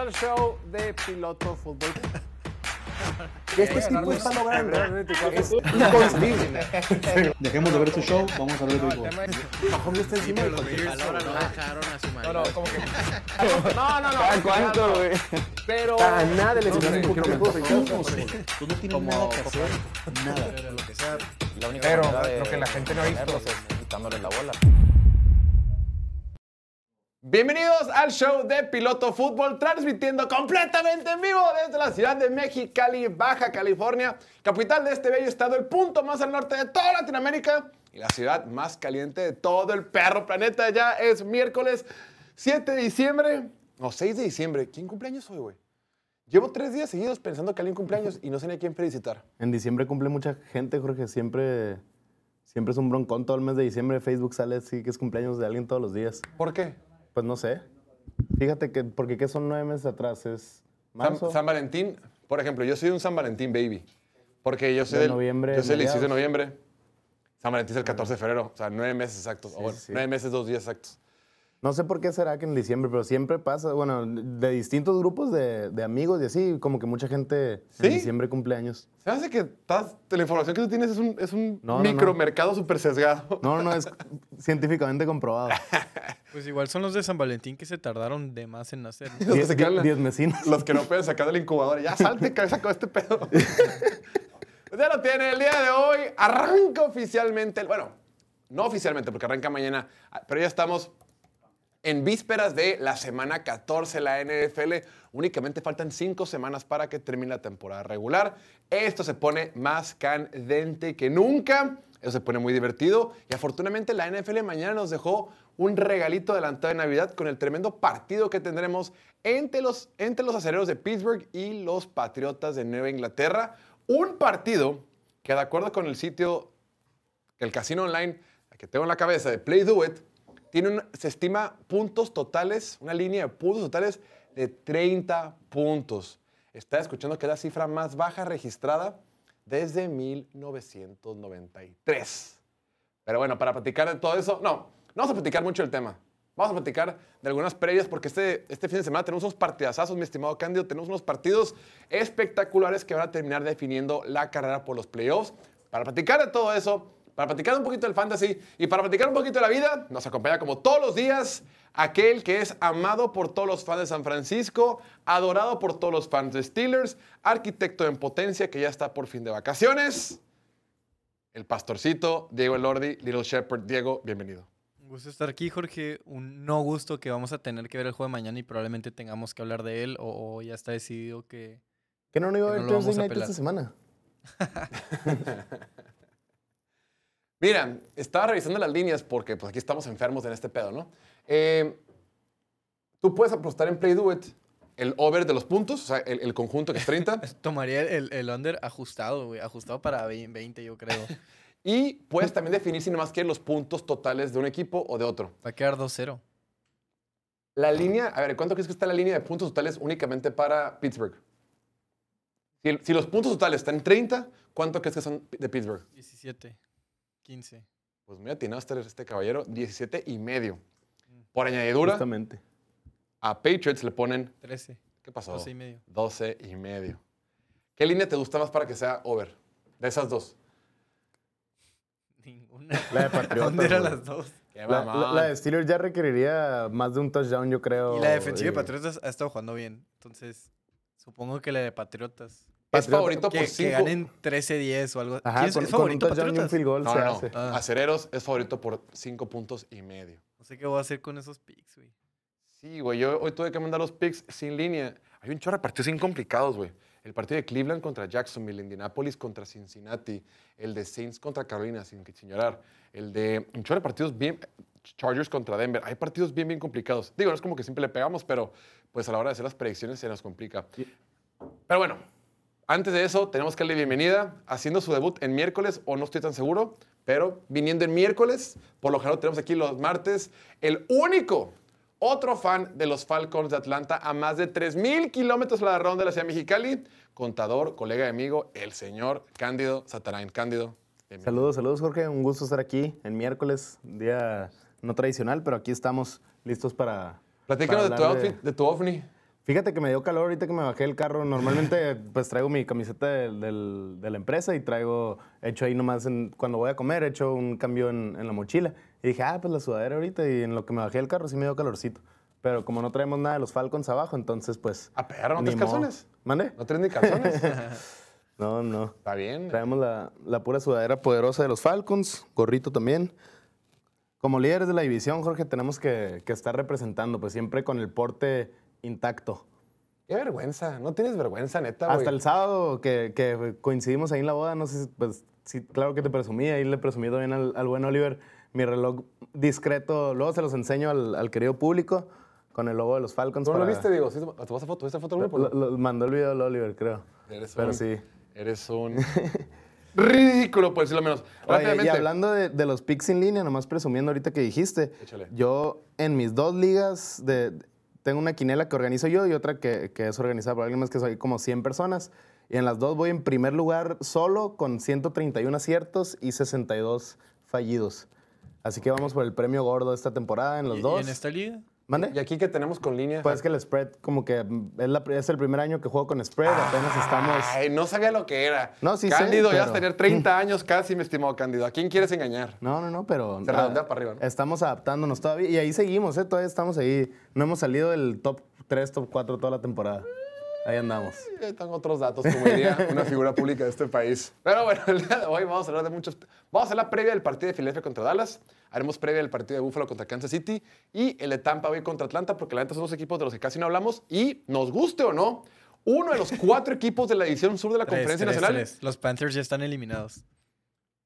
al show de Piloto Fútbol. Que este tipo está logrando es inconcebible. Dejemos de ver este show, vamos a ver el béisbol. Mahomes está encima de no. dejaron a su No, marido. no, como que. No, no, no. ¿A cuánto, güey? Pero. A nada le No, enseñaron no, un no, Tú no tienes nada que hacer, nada. Pero lo que sea, La única Pero lo que la gente no ha visto. quitándole la bola. Bienvenidos al show de Piloto Fútbol, transmitiendo completamente en vivo desde la ciudad de Mexicali, Baja California, capital de este bello estado, el punto más al norte de toda Latinoamérica y la ciudad más caliente de todo el perro planeta. Ya es miércoles 7 de diciembre, no, 6 de diciembre. ¿Quién cumpleaños hoy, güey? Llevo tres días seguidos pensando que alguien cumpleaños y no sé ni a quién felicitar. En diciembre cumple mucha gente, Jorge. Siempre, siempre es un broncón. Todo el mes de diciembre Facebook sale así que es cumpleaños de alguien todos los días. ¿Por qué? Pues no sé. Fíjate que, porque ¿qué son nueve meses atrás? Es San, marzo. San Valentín, por ejemplo, yo soy un San Valentín baby. Porque yo soy De del noviembre, yo soy el 16 de noviembre. San Valentín es el 14 de febrero. O sea, nueve meses exactos. o bueno, sí. nueve meses, dos días exactos. No sé por qué será que en diciembre, pero siempre pasa. Bueno, de distintos grupos de, de amigos y así, como que mucha gente ¿Sí? en diciembre cumple años. Se hace que estás- la información que tú tienes es un, es un No, no, no. micromercado súper sesgado. No, no, es científicamente comprobado. Pues igual son los de San Valentín que se tardaron de más en nacer. que Diez, se quedan diez mesinos. Los que no pueden sacar del incubador. Ya salte, cabeza con este pedo. Pues ya lo tiene. El día de hoy arranca oficialmente. el- Bueno, no oficialmente porque arranca mañana. ah, Pero ya estamos en vísperas de la semana 14 de la NFL. Únicamente faltan cinco semanas para que termine la temporada regular. Esto se pone más candente que nunca. Eso se pone muy divertido. Y afortunadamente la NFL mañana nos dejó un regalito adelantado de Navidad con el tremendo partido que tendremos entre los, entre los acereros de Pittsburgh y los Patriotas de Nueva Inglaterra. Un partido que de acuerdo con el sitio el casino online que tengo en la cabeza de Play Do It, tiene se estima puntos totales, una línea de puntos totales de 30 puntos. Está escuchando que es la cifra más baja registrada desde 1993. Pero bueno, para platicar de todo eso, no, no vamos a platicar mucho del tema. Vamos a platicar de algunas previas porque este, este fin de semana tenemos unos partidazazos, mi estimado Cándido. Tenemos unos partidos espectaculares que van a terminar definiendo la carrera por los playoffs. Para platicar de todo eso, para platicar un poquito del fantasy y para platicar un poquito de la vida, nos acompaña como todos los días aquel que es amado por todos los fans de San Francisco, adorado por todos los fans de Steelers, arquitecto en potencia que ya está por fin de vacaciones, el pastorcito Diego Elordi, Little Shepherd. Diego, bienvenido. Un gusto estar aquí, Jorge. Un no gusto que vamos a tener que ver el juego de mañana y probablemente tengamos que hablar de él o, o ya está decidido que... ¿Que no, no iba a haber no Thursday Night esta semana? Mira, estaba revisando las líneas porque pues aquí estamos enfermos en este pedo, ¿no? Eh, tú puedes apostar en Play Do It el over de los puntos, o sea, el, el conjunto que es 30, Tomaría el, el under ajustado, güey. Ajustado para 20, yo creo. y puedes también definir si nomás quieres los puntos totales de un equipo o de otro. Va a quedar 2-0. La línea, a ver, ¿cuánto crees que está la línea de puntos totales únicamente para Pittsburgh? Si, si los puntos totales están en 30, ¿cuánto crees que son de Pittsburgh? 17, 15. Pues muy atinaste este caballero, 17 y medio. Por añadidura, Justamente. a Patriots le ponen, 13. ¿qué pasó? 12 y medio. 12 y medio. ¿Qué línea te gusta más para que sea over? De esas dos. Ninguna. La de Patriotas, ¿Dónde eran güey. las dos? Qué La, la- mamón. la de Steelers ya requeriría más de un touchdown, yo creo. Y la defensiva de y- Patriotas ha estado jugando bien. Entonces, supongo que la de Patriotas. Es Patriota- favorito Que, por que 5. ganen 13-10 o algo. Ajá, ¿Quién es, con, es con un favorito touchdown y un Patriotas? field goal No, se no, no. hace. Ah. Acereros es favorito por 5 puntos y medio. No sé qué voy a hacer con esos picks, güey. Sí, güey, yo hoy tuve que mandar los picks sin línea. Hay un chorro de partidos bien complicados, güey. El partido de Cleveland contra Jacksonville, Indianapolis contra Cincinnati, el de Saints contra Carolina, sin que señalar, el de un chorro de partidos bien, Chargers contra Denver. Hay partidos bien, bien complicados. Digo, no es como que siempre le pegamos, pero pues a la hora de hacer las predicciones se nos complica. Pero bueno, antes de eso, tenemos que darle bienvenida, haciendo su debut en miércoles, o no estoy tan seguro, pero viniendo en miércoles, por lo general tenemos aquí los martes, el único otro fan de los Falcons de Atlanta a más de 3.000 kilómetros a la ronda de la ciudad de Mexicali, contador, colega y amigo, el señor Cándido Satarain. Cándido. bienvenido. Saludos, saludos, Jorge. Un gusto estar aquí en miércoles, día no tradicional, pero aquí estamos listos para. Platícanos de tu outfit, de tu ovni. Fíjate que me dio calor ahorita que me bajé del carro. Normalmente, pues traigo mi camiseta del- del- de la empresa y traigo, hecho ahí nomás, en- cuando voy a comer, he hecho un cambio en, en la mochila. Y dije, ah, pues la sudadera ahorita. Y en lo que me bajé del carro sí me dio calorcito. Pero como no traemos nada de los Falcons abajo, entonces, pues. A perro, ¿no traes calzones? ¿Mande? ¿No traes ni calzones? No, no. Está bien. Traemos la, la pura sudadera poderosa de los Falcons, gorrito también. Como líderes de la división, Jorge, tenemos que, que estar representando, pues siempre con el porte intacto. Qué vergüenza. No tienes vergüenza, neta. Hasta el sábado que, que coincidimos ahí en la boda, no sé si, pues, sí, claro que te presumí, ahí le presumí también al, al buen Oliver mi reloj discreto, luego se los enseño al, al querido público con el logo de los Falcons. ¿Tú no lo para- viste, digo? ¿Sí ¿Te vas a foto? ¿Viste foto del grupo? Lo- lo- mandó el video al Oliver, creo. Eres Pero un, sí. Eres un ridículo, por decirlo menos. Oye, y hablando de, de los picks en línea, nomás presumiendo ahorita que dijiste, Échale. yo en mis dos ligas, de, tengo una quinela que organizo yo y otra que, que es organizada por alguien más que soy como 100 personas. Y en las dos voy en primer lugar solo con 131 aciertos y 62 fallidos. Así que vamos por el premio gordo esta temporada en los ¿Y- y dos. en esta liga? ¿Mande? ¿Y aquí que tenemos con línea? Pues es que el spread, como que mm, es, la- es el primer año que juego con spread, apenas estamos... Ay, no sabía lo que era. No, sí sé, Cándido, ya vas a pero- tener 30 años casi, mi estimado Cándido. ¿A quién quieres engañar? No, no, no, pero... Se redondea para arriba, ¿no? Estamos adaptándonos todavía. Y ahí seguimos, ¿eh? Todavía estamos ahí. No hemos salido del top 3, top 4 toda la temporada. Ahí andamos. Eh, Tengo otros datos, como diría una figura pública de este país. Pero bueno, el día de hoy vamos a hablar de muchos. Vamos a hacer la previa del partido de Philadelphia contra Dallas. Haremos previa del partido de Buffalo contra Kansas City. Y el de Tampa Bay contra Atlanta, porque la neta son dos equipos de los que casi no hablamos. Y nos guste o no, uno de los cuatro equipos de la división sur de la Tres, Conferencia tres, Nacional. tres. Los Panthers ya están eliminados.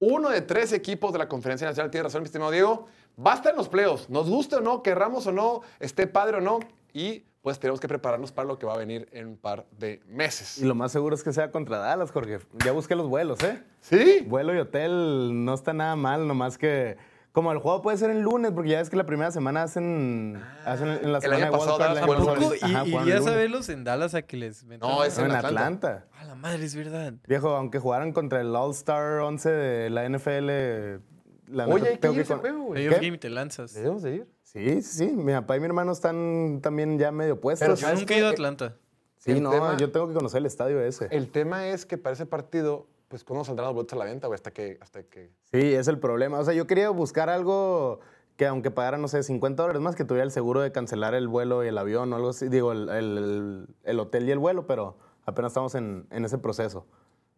Uno de tres equipos de la Conferencia Nacional, tiene razón, mi estimado Diego. Basta en los playoffs. Nos guste o no, querramos o no, esté padre o no. Y pues tenemos que prepararnos para lo que va a venir en un par de meses. Y lo más seguro es que sea contra Dallas, Jorge. Ya busqué los vuelos, ¿eh? ¿Sí? Vuelo y hotel no está nada mal, nomás que. Como el juego puede ser el lunes, porque ya ves que la primera semana hacen, hacen en la semana de el año lunes. ¿Y irías a verlos en Dallas a que les metan No, es en en Atlanta. Atlanta. A la madre, es verdad. Viejo, aunque jugaran contra el All-Star 11 de la NFL. La Oye, neta, hay que tengo con- juego, güey. Game y te lanzas. Debemos de ir. Sí, sí, sí. Mi papá y mi hermano están también ya medio puestos. Pero Yo ¿sabes nunca he ido a Atlanta. sí, el no, tema- yo tengo que conocer el estadio ese. El tema es que para ese partido, pues, ¿cuándo saldrán los boletos a la venta, güey? Hasta que, hasta que... Sí, es el problema. O sea, yo quería buscar algo que aunque pagara, no sé, 50 dólares más, que tuviera el seguro de cancelar el vuelo y el avión o algo así. Digo, el, el- el hotel y el vuelo, pero apenas estamos en, en ese proceso.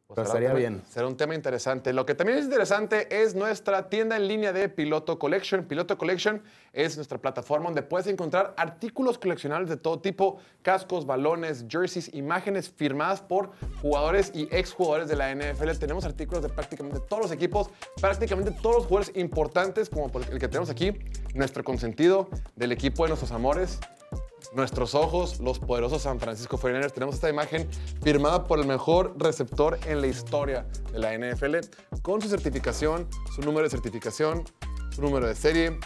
Pues, pero estaría tema- bien. Será un tema interesante. Lo que también es interesante es nuestra tienda en línea de Piloto Collection. Piloto Collection es nuestra plataforma donde puedes encontrar artículos coleccionables de todo tipo, cascos, balones, jerseys, imágenes firmadas por jugadores y exjugadores de la NFL. Tenemos artículos de prácticamente todos los equipos, prácticamente todos los jugadores importantes, como el que tenemos aquí, nuestro consentido del equipo de nuestros amores, nuestros ojos, los poderosos San Francisco 49ers. Tenemos esta imagen firmada por el mejor receptor en la historia de la NFL, con su certificación, su número de certificación, su número de serie.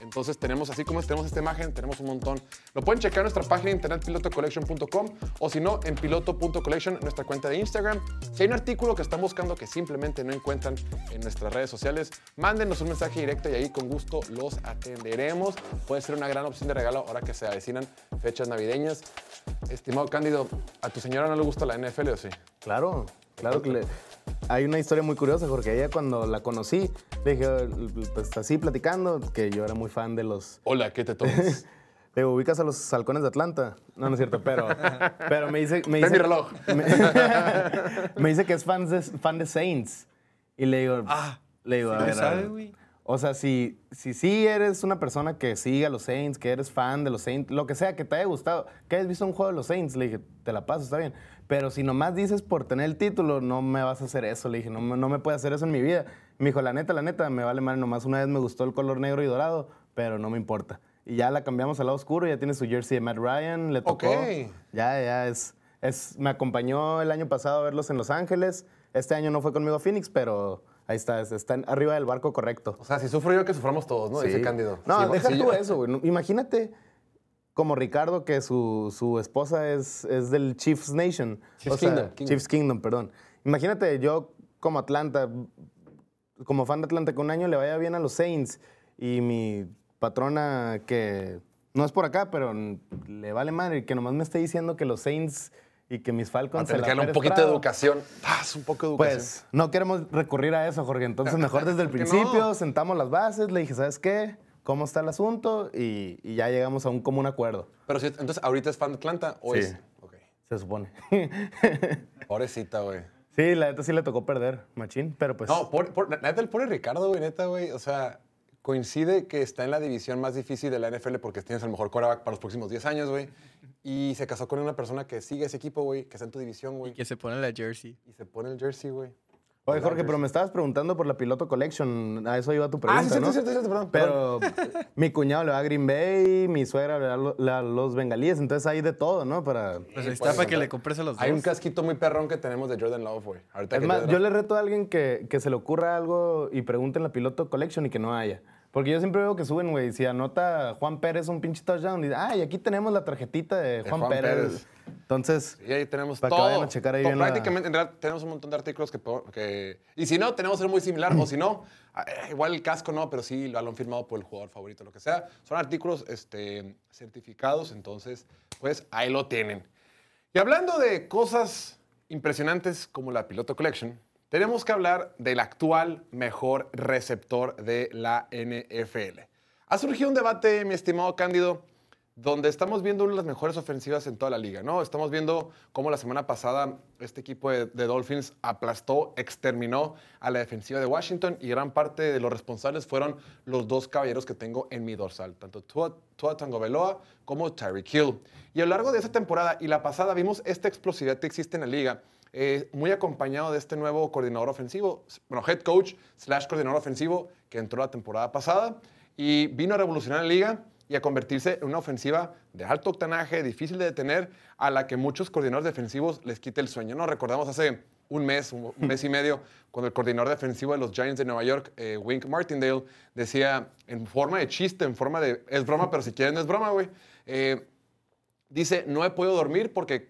Entonces tenemos, así como tenemos esta imagen, tenemos un montón. Lo pueden checar en nuestra página de internet pilotocollection.com o si no, en piloto.collection, nuestra cuenta de Instagram. Si hay un artículo que están buscando que simplemente no encuentran en nuestras redes sociales, mándenos un mensaje directo y ahí con gusto los atenderemos. Puede ser una gran opción de regalo ahora que se avecinan fechas navideñas. Estimado Cándido, ¿a tu señora no le gusta la NFL o sí? Claro, claro que le... Hay una historia muy curiosa, porque ella cuando la conocí, le dije, pues así platicando, que yo era muy fan de los... Hola, ¿qué te tomas? Le digo, ubicas a los halcones de Atlanta. No, no es cierto, pero, pero me dice... Me dice mi reloj. Me, me dice que es fan de, fan de Saints. Y le digo... Ah, le digo, sí a ver, sabe, güey. O sea, si, si sí eres una persona que sigue a los Saints, que eres fan de los Saints, lo que sea, que te haya gustado, que hayas visto un juego de los Saints, le dije, te la paso, está bien. Pero si nomás dices por tener el título, no me vas a hacer eso. Le dije, no, me- no me puedes hacer eso en mi vida. Me dijo, la neta, la neta, me vale mal. Nomás una vez me gustó el color negro y dorado, pero no me importa. Y ya la cambiamos al lado oscuro, ya tiene su jersey de Matt Ryan, le tocó. Ok. Ya, ya, es, es... Me acompañó el año pasado a verlos en Los Ángeles. Este año no fue conmigo a Phoenix, pero ahí está, está arriba del barco correcto. O sea, si sufro yo, que suframos todos, ¿no? Dice Sí. Cándido. No, Sí, deja sí, tú yo- eso, güey. Imagínate como Ricardo que su, su esposa es, es del Chiefs Nation. Chiefs Kingdom, Kingdom. Chiefs Kingdom, perdón. Imagínate yo como Atlanta, como fan de Atlanta, que un año le vaya bien a los Saints y mi patrona que no es por acá, pero le vale madre que nomás me esté diciendo que los Saints y que mis Falcons se la un poquito de educación. Ah, es un poco de educación. Pues no queremos recurrir a eso, Jorge. Entonces, mejor desde el principio sentamos las bases. Le dije, ¿sabes qué? ¿Cómo está el asunto? Y, y ya llegamos a un común acuerdo. Pero sí, entonces, ¿ahorita es fan de Atlanta o Sí. es...? Ok. Se supone. Pobrecita, güey. sí, la neta sí le tocó perder, machín. Pero pues. No, por, por- neta, el pobre Ricardo, güey, neta, güey. O sea, coincide que está en la división más difícil de la NFL porque tienes el mejor quarterback para los próximos 10 años, güey. Y se casó con una persona que sigue ese equipo, güey, que está en tu división, güey. Que se pone la jersey. Y se pone el jersey, güey. Oye, Jorge, pero me estabas preguntando por la Piloto Collection. A eso iba tu pregunta, Ah, sí, cierto, ¿no? cierto, cierto, perdón. perdón. Pero mi cuñado le va a Green Bay, mi suegra le va a los bengalíes, entonces hay de todo, ¿no? Para... Pues está puedes para que le compres a los dos. Hay un casquito muy perrón que tenemos de Jordan Love, güey. Ahorita Es que más, yo le reto a alguien que, que se le ocurra algo y pregunte en la Piloto Collection y que no haya. Porque yo siempre veo que suben, güey, si anota Juan Pérez un pinche touchdown, y ah, y aquí tenemos la tarjetita de Juan, Juan Pérez. Pérez. Entonces, Y ahí tenemos Para que todo. vayan a checar ahí Todo, bien la- Prácticamente, en realidad, tenemos un montón de artículos que, que- Y si no, tenemos ser muy similar. o si no, ah, eh, igual el casco no, pero sí lo han firmado por el jugador favorito, lo que sea. Son artículos este, certificados, entonces, pues ahí lo tienen. Y hablando de cosas impresionantes como la Piloto Collection, tenemos que hablar del actual mejor receptor de la NFL. Ha surgido un debate, mi estimado Cándido, donde estamos viendo una de las mejores ofensivas en toda la liga, ¿no? Estamos viendo cómo la semana pasada este equipo de, de Dolphins aplastó, exterminó a la defensiva de Washington y gran parte de los responsables fueron los dos caballeros que tengo en mi dorsal, tanto Tua, Tua Tagovailoa como Tyreek Hill. Y a lo largo de esa temporada y la pasada vimos esta explosividad que existe en la liga, eh, muy acompañado de este nuevo coordinador ofensivo, bueno, head coach slash coordinador ofensivo que entró la temporada pasada y vino a revolucionar la liga y a convertirse en una ofensiva de alto octanaje, difícil de detener, a la que muchos coordinadores defensivos les quita el sueño. ¿no? Recordamos hace un mes, un mes y medio, cuando el coordinador defensivo de los Giants de Nueva York, eh, Wink Martindale, decía en forma de chiste, en forma de, es broma, pero si quieren no es broma, güey. Eh, dice, no he podido dormir porque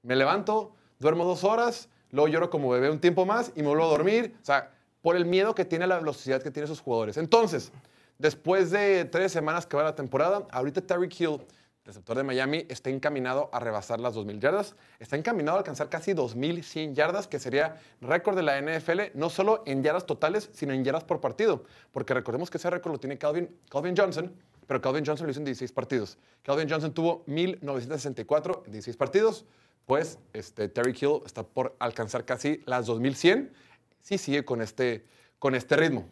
me levanto, duermo dos horas, luego lloro como bebé un tiempo más y me vuelvo a dormir. O sea, por el miedo que tiene, la velocidad que tienen esos jugadores. Entonces, después de tres semanas que va la temporada, ahorita Tyreek Hill, receptor de Miami, está encaminado a rebasar las 2.000 yardas. Está encaminado a alcanzar casi 2.100 yardas, que sería récord de la NFL, no solo en yardas totales, sino en yardas por partido. Porque recordemos que ese récord lo tiene Calvin, Calvin Johnson, pero Calvin Johnson lo hizo en 16 partidos. Calvin Johnson tuvo 1.964 en 16 partidos, pues este, Terry Hill está por alcanzar casi las 2.100 si sigue con este, con este ritmo.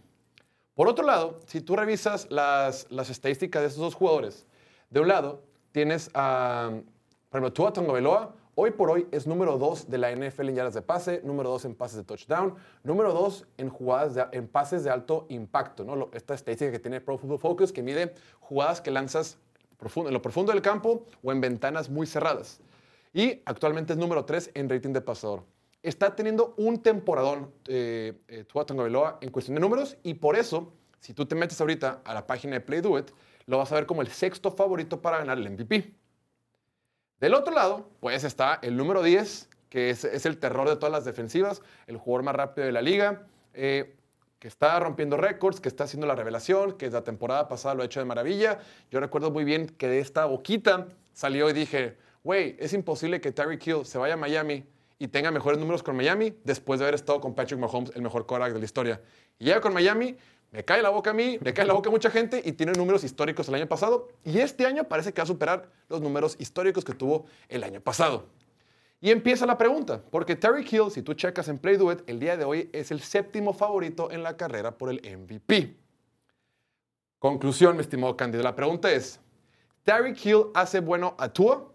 Por otro lado, si tú revisas las, las estadísticas de estos dos jugadores, de un lado tienes a, por ejemplo, Tua Tagovailoa, hoy por hoy es número 2 de la NFL en yardas de pase, número 2 en pases de touchdown, número 2 en jugadas en pases de alto impacto, ¿no? Esta estadística que tiene Pro Football Focus que mide jugadas que lanzas profundo- en lo profundo del campo o en ventanas muy cerradas. Y actualmente es número 3 en rating de pasador. Está teniendo un temporadón eh, eh, Tua Tagovailoa en cuestión de números y por eso, si tú te metes ahorita a la página de Play Do It, lo vas a ver como el sexto favorito para ganar el MVP. Del otro lado, pues está el número 10, que es, el terror de todas las defensivas, el jugador más rápido de la liga, eh, que está rompiendo récords, que está haciendo la revelación, que la temporada pasada lo ha hecho de maravilla. Yo recuerdo muy bien que de esta boquita salió y dije, güey, es imposible que Tyreek Hill se vaya a Miami y tenga mejores números con Miami después de haber estado con Patrick Mahomes, el mejor quarterback de la historia. Y llega con Miami, me cae la boca a mí, me cae la boca a mucha gente y tiene números históricos el año pasado. Y este año parece que va a superar los números históricos que tuvo el año pasado. Y empieza la pregunta, porque Terry Hill, si tú checas en Play It, el día de hoy es el séptimo favorito en la carrera por el MVP. Conclusión, mi estimado Cándido. La pregunta es, ¿Terry Hill hace bueno a Tua?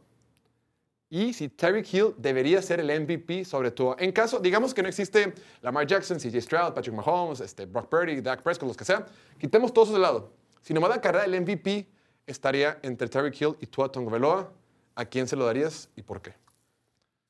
Y si Terry Hill debería ser el MVP sobre Tua. En caso, digamos que no existe Lamar Jackson, CJ Stroud, Patrick Mahomes, este, Brock Purdy, Dak Prescott, los que sean, quitemos todos de lado. Si nomás la carrera del MVP estaría entre Terry Hill y Tua Tagovailoa, ¿a quién se lo darías y por qué?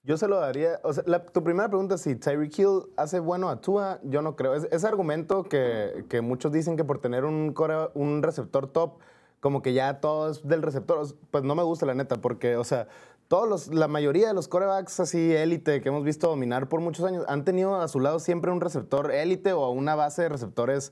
Yo se lo daría. O sea, tu primera pregunta, si Tyreek Hill hace bueno a Tua, yo no creo. Es- ese argumento que, que muchos dicen que por tener un, core- un receptor top, como que ya todo es del receptor, pues no me gusta la neta, porque, o sea, todos los, la mayoría de los corebacks así élite que hemos visto dominar por muchos años han tenido a su lado siempre un receptor élite o una base de receptores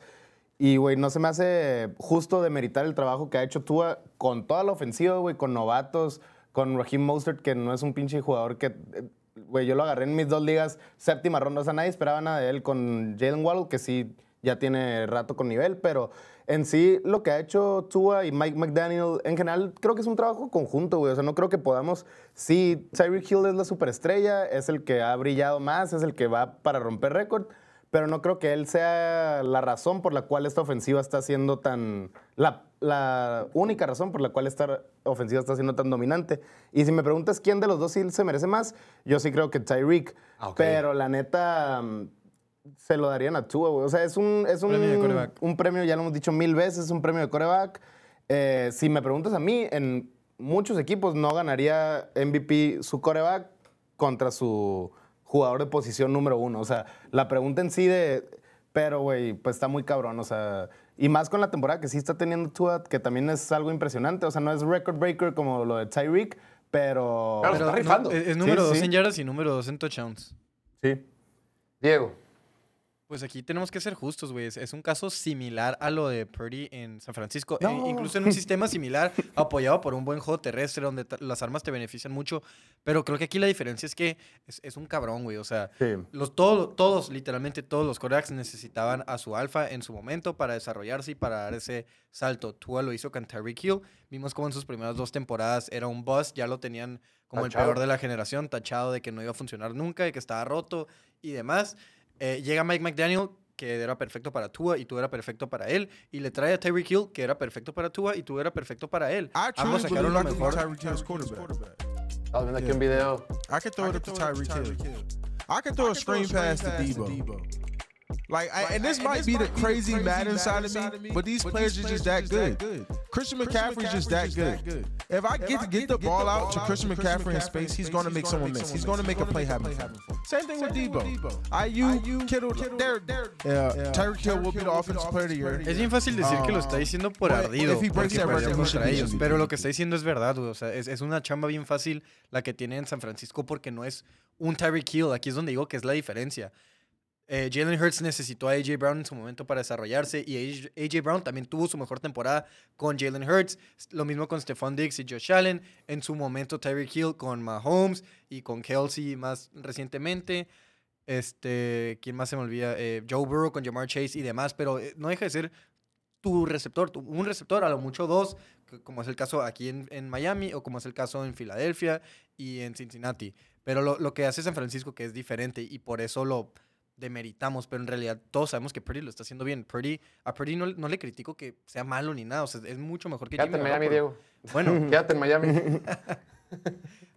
Y, güey, no se me hace justo demeritar el trabajo que ha hecho Tua con toda la ofensiva, güey, con novatos, con Raheem Mostert, que no es un pinche jugador que, eh, güey, yo lo agarré en mis dos ligas, séptima ronda. O sea, nadie esperaba nada de él con Jalen Waddle, que sí ya tiene rato con nivel, pero en sí lo que ha hecho Tua y Mike McDaniel en general creo que es un trabajo conjunto, güey. O sea, no creo que podamos. Sí, Tyreek Hill es la superestrella, es el que ha brillado más, es el que va para romper récord, pero no creo que él sea la razón por la cual esta ofensiva está siendo tan. La, la única razón por la cual esta ofensiva está siendo tan dominante. Y si me preguntas quién de los dos sí se merece más, yo sí creo que Tyreek. Ah. Pero la neta. Se lo darían a Tua, güey. O sea, es un, es un, Premio de un premio, ya lo hemos dicho mil veces, es un premio de coreback. Eh, si me preguntas a mí, en muchos equipos no ganaría MVP su coreback contra su jugador de posición número uno. O sea, la pregunta en sí de... Pero, güey, pues está muy cabrón, o sea... Y más con la temporada que sí está teniendo Tua, que también es algo impresionante. O sea, no es record breaker como lo de Tyreek, pero... Claro, está rifando. es, es número Sí, 2 sí. en yardas y número 2 en touchdowns. Sí. Diego. Pues aquí tenemos que ser justos, güey. Es, un caso similar a lo de Purdy en San Francisco. e incluso en un sistema similar, apoyado por un buen juego terrestre, donde las armas te benefician mucho. Pero creo que aquí la diferencia es que es, es un cabrón, güey. O sea, Sí. los, todo- todos, literalmente todos los quarterbacks necesitaban a su alfa en su momento para desarrollarse y para dar ese salto. Tua lo hizo con Tyreek Hill. Vimos como en sus primeras dos temporadas era un bust. Ya lo tenían como el peor de la generación, tachado de que no iba a funcionar nunca, de que estaba roto y demás. Eh, llega Mike McDaniel, que era perfecto para Tua y Tua era perfecto para él. Y le trae a Tyreek Hill, que era perfecto para Tua y Tua era perfecto para él. I truly Ambos sacaron lo mejor. Tyreek Hill's quarterback. Estamos viendo aquí un video. I could throw it to Tyreek Hill. I could throw a screen pass to Debo. Like, I, and this might be the crazy Madden side of me, but these players are just that good. Christian McCaffrey's just that good. If I get to get the ball out to Christian McCaffrey in space, he's going to make someone miss. He's going to make a play happen. Same thing with Debo. IU, Kittle, Tyreek Hill will be the offensive player of the year. Es bien fácil decir que lo está diciendo por But ardido. if he breaks porque that perdió record, he should contra be ellos. Pero lo que está diciendo es verdad. O sea, es, es una chamba bien fácil la que tiene en San Francisco porque no es un Tyreek Hill. Aquí es donde digo que es la diferencia. Eh, Jalen Hurts necesitó a AJ Brown en su momento para desarrollarse y AJ, Brown también tuvo su mejor temporada con Jalen Hurts. Lo mismo con Stephon Diggs y Josh Allen. En su momento Tyreek Hill con Mahomes y con Kelsey más recientemente. Este, ¿quién más se me olvida? Eh, Joe Burrow con Jamar Chase y demás, pero eh, no deja de ser tu receptor, un receptor, a lo mucho dos, como es el caso aquí en, en Miami o como es el caso en Filadelfia y en Cincinnati. Pero lo, lo que hace San Francisco que es diferente y por eso lo demeritamos, pero en realidad todos sabemos que Purdy lo está haciendo bien. Purdy, a Purdy no, no le critico que sea malo ni nada, o sea, es mucho mejor que Quédate en Jimmy Miami, Garoppolo. Diego. Bueno, Quédate en Miami.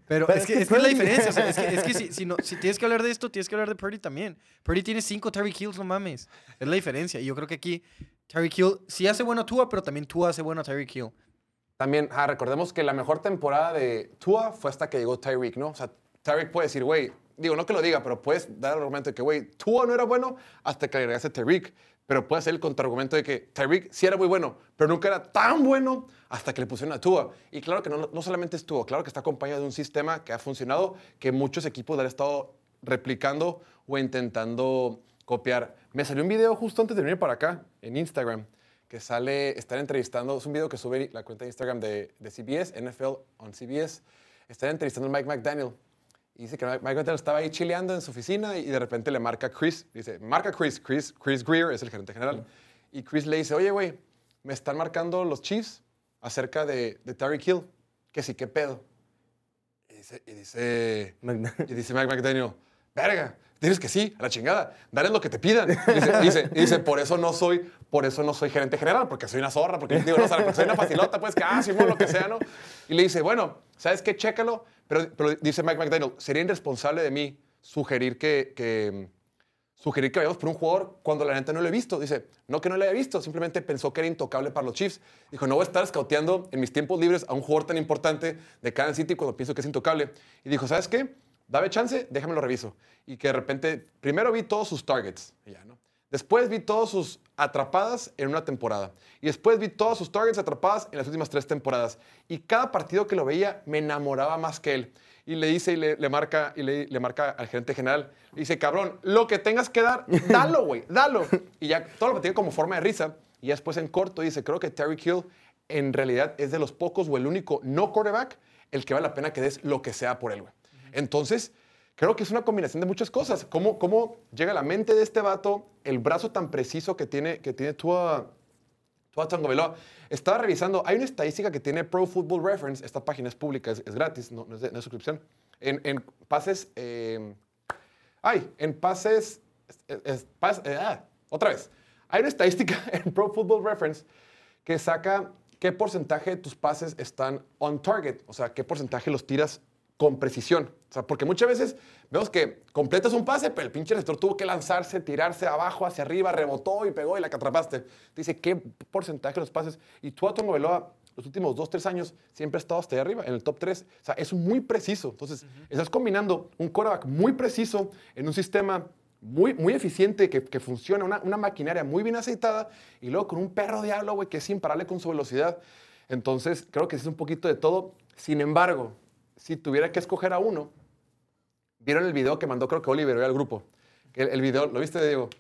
pero, Pero es, que, es que es la diferencia. o sea, es que, es que si, si no, si tienes que hablar de esto, tienes que hablar de Purdy también. Purdy tiene cinco Terry Hills, no mames. Es la diferencia. Y yo creo que aquí Terry Hill sí hace bueno a Tua, pero también Tua hace bueno a Terry Hill. También, ah, recordemos que la mejor temporada de Tua fue hasta que llegó Tyreek, ¿no? O sea, Tyreek puede decir, güey, digo, no que lo diga, pero puedes dar el argumento de que, güey, Tua no era bueno hasta que agregaste Tyreek. Pero puede ser el contraargumento de que Tyreek sí era muy bueno, pero nunca era tan bueno hasta que le pusieron a Tua. Y claro que no, no solamente es Tua, claro que está acompañado de un sistema que ha funcionado, que muchos equipos le han estado replicando o intentando copiar. Me salió un video justo antes de venir para acá, en Instagram, que sale, están entrevistando, es un video que sube la cuenta de Instagram de, de CBS, NFL on CBS, están entrevistando a Mike McDaniel. Y dice que Mike McDaniel estaba ahí chileando en su oficina y de repente le marca Chris, dice, marca Chris, Chris, Chris Greer es el gerente general. Y Chris le dice, oye, güey, me están marcando los Chiefs acerca de, de Tyreek Hill, que sí, qué pedo. Y dice, y dice, y dice Mike McDaniel, verga, dices que sí, a la chingada, dale lo que te pidan. Y dice, dice, dice, por eso no soy, por eso no soy gerente general, porque soy una zorra, porque digo, no, o sea, soy una facilota, pues que, ah, Simón, lo que sea, ¿no? Y le dice, bueno, ¿sabes qué? Chécalo. Pero, dice Mike McDaniel, sería irresponsable de mí sugerir que, sugerir que vayamos por un jugador cuando la neta no lo he visto. Dice, no que no lo haya visto, simplemente pensó que era intocable para los Chiefs. Dijo, no voy a estar scouteando en mis tiempos libres a un jugador tan importante de Kansas City cuando pienso que es intocable. Y dijo, ¿sabes qué? Dame chance, déjame lo reviso. Y que de repente, primero vi todos sus targets. y ya, ¿no? Después vi todas sus atrapadas en una temporada. Y después vi todas sus targets atrapadas en las últimas tres temporadas. Y cada partido que lo veía me enamoraba más que él. Y le dice y le, le marca, y le, le marca al gerente general. Le dice, cabrón, lo que tengas que dar, dalo, güey, dalo. Y ya todo lo tiene como forma de risa. y después en corto dice, creo que Terry Hill en realidad es de los pocos o el único no quarterback el que vale la pena que des lo que sea por él, güey. Entonces, creo que es una combinación de muchas cosas. ¿Cómo, cómo llega a la mente de este vato el brazo tan preciso que tiene, que tiene Tua, Tua Tagovailoa? Estaba revisando, hay una estadística que tiene Pro Football Reference, esta página es pública, es, es gratis, no, no es de, no es suscripción, en, en pases, eh, ay, en pases, es- es- pas- eh, ah, otra vez, hay una estadística en Pro Football Reference que saca qué porcentaje de tus pases están on target, o sea, qué porcentaje los tiras con precisión. O sea, porque muchas veces vemos que completas un pase, pero el pinche receptor tuvo que lanzarse, tirarse abajo, hacia arriba, rebotó y pegó y la que atrapaste. Dice qué porcentaje de los pases. Y tú a Tongo Veloa, los últimos dos, tres años, siempre ha estado hasta ahí arriba, en el top 3. O sea, es muy preciso. Entonces, estás combinando un quarterback muy preciso en un sistema muy, muy eficiente, que, que funciona, una, una maquinaria muy bien aceitada, y luego con un perro diablo, güey, que es imparable con su velocidad. Entonces, creo que es un poquito de todo. Sin embargo, si tuviera que escoger a uno, vieron el video que mandó, creo que Oliver hoy al grupo. El, el video, ¿lo viste, Diego?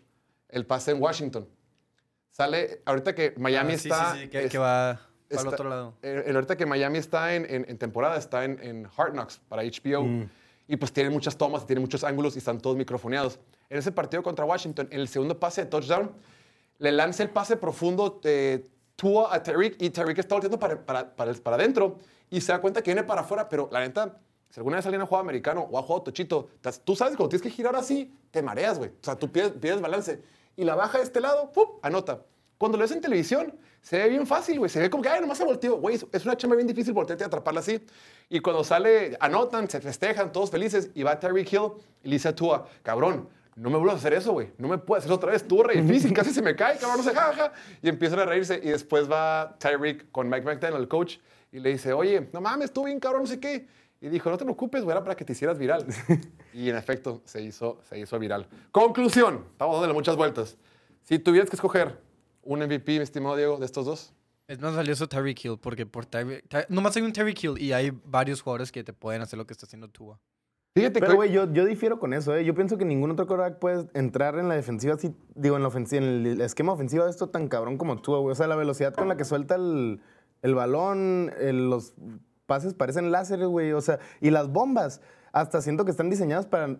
El pase en Washington. Sale, ahorita que Miami Ah, sí, está... sí, sí, que, es- que va al otro lado. el- ahorita que Miami está en, en- en temporada, está en, en Hard Knocks para HBO. Y pues tiene muchas tomas, tiene muchos ángulos y están todos microfoneados. En ese partido contra Washington, en el segundo pase de touchdown, le lanza el pase profundo de Tua a Tariq y Tariq está volteando para, para, para, para adentro y se da cuenta que viene para afuera, pero la neta, si alguna vez alguien ha jugado americano o ha jugado tochito, tú sabes que cuando tienes que girar así, te mareas, güey. O sea, tú pierdes balance. Y la baja de este lado, ¡pum! anota. Cuando lo ves en televisión, se ve bien fácil, güey. Se ve como que, ay, nomás se volteó. Güey, es- una chamba bien difícil voltearte y atraparla así. Y cuando sale, anotan, se festejan, todos felices. Y va Terry Hill y le dice a Tua, cabrón, no me vuelvas a hacer eso, güey. No me puedes hacer otra vez. Estuvo re difícil, casi se me cae, cabrón, no se jaja. Y empiezan a reírse. Y después va Tyreek con Mike McDaniel, el coach, y le dice, oye, no mames, estuvo bien, cabrón, no sé qué. Y dijo, no te preocupes, güey, era para que te hicieras viral. y en efecto, se hizo, se hizo viral. Conclusión, estamos dándole muchas vueltas. Si tuvieras que escoger un MVP, mi estimado Diego, de estos dos, Es más valioso Tyreek Hill porque por Tyreek... Ty- nomás hay un Tyreek Hill y hay varios jugadores que te pueden hacer lo que está haciendo Tua. fíjate Pero, güey, yo, yo difiero con eso, ¿eh? Yo pienso que ningún otro quarterback puede entrar en la defensiva así, digo, en, la ofensiva, en el esquema ofensivo de esto tan cabrón como tú, güey. O sea, la velocidad con la que suelta el, el balón, el- los pases parecen láseres, güey. O sea, y las bombas, hasta siento que están diseñadas para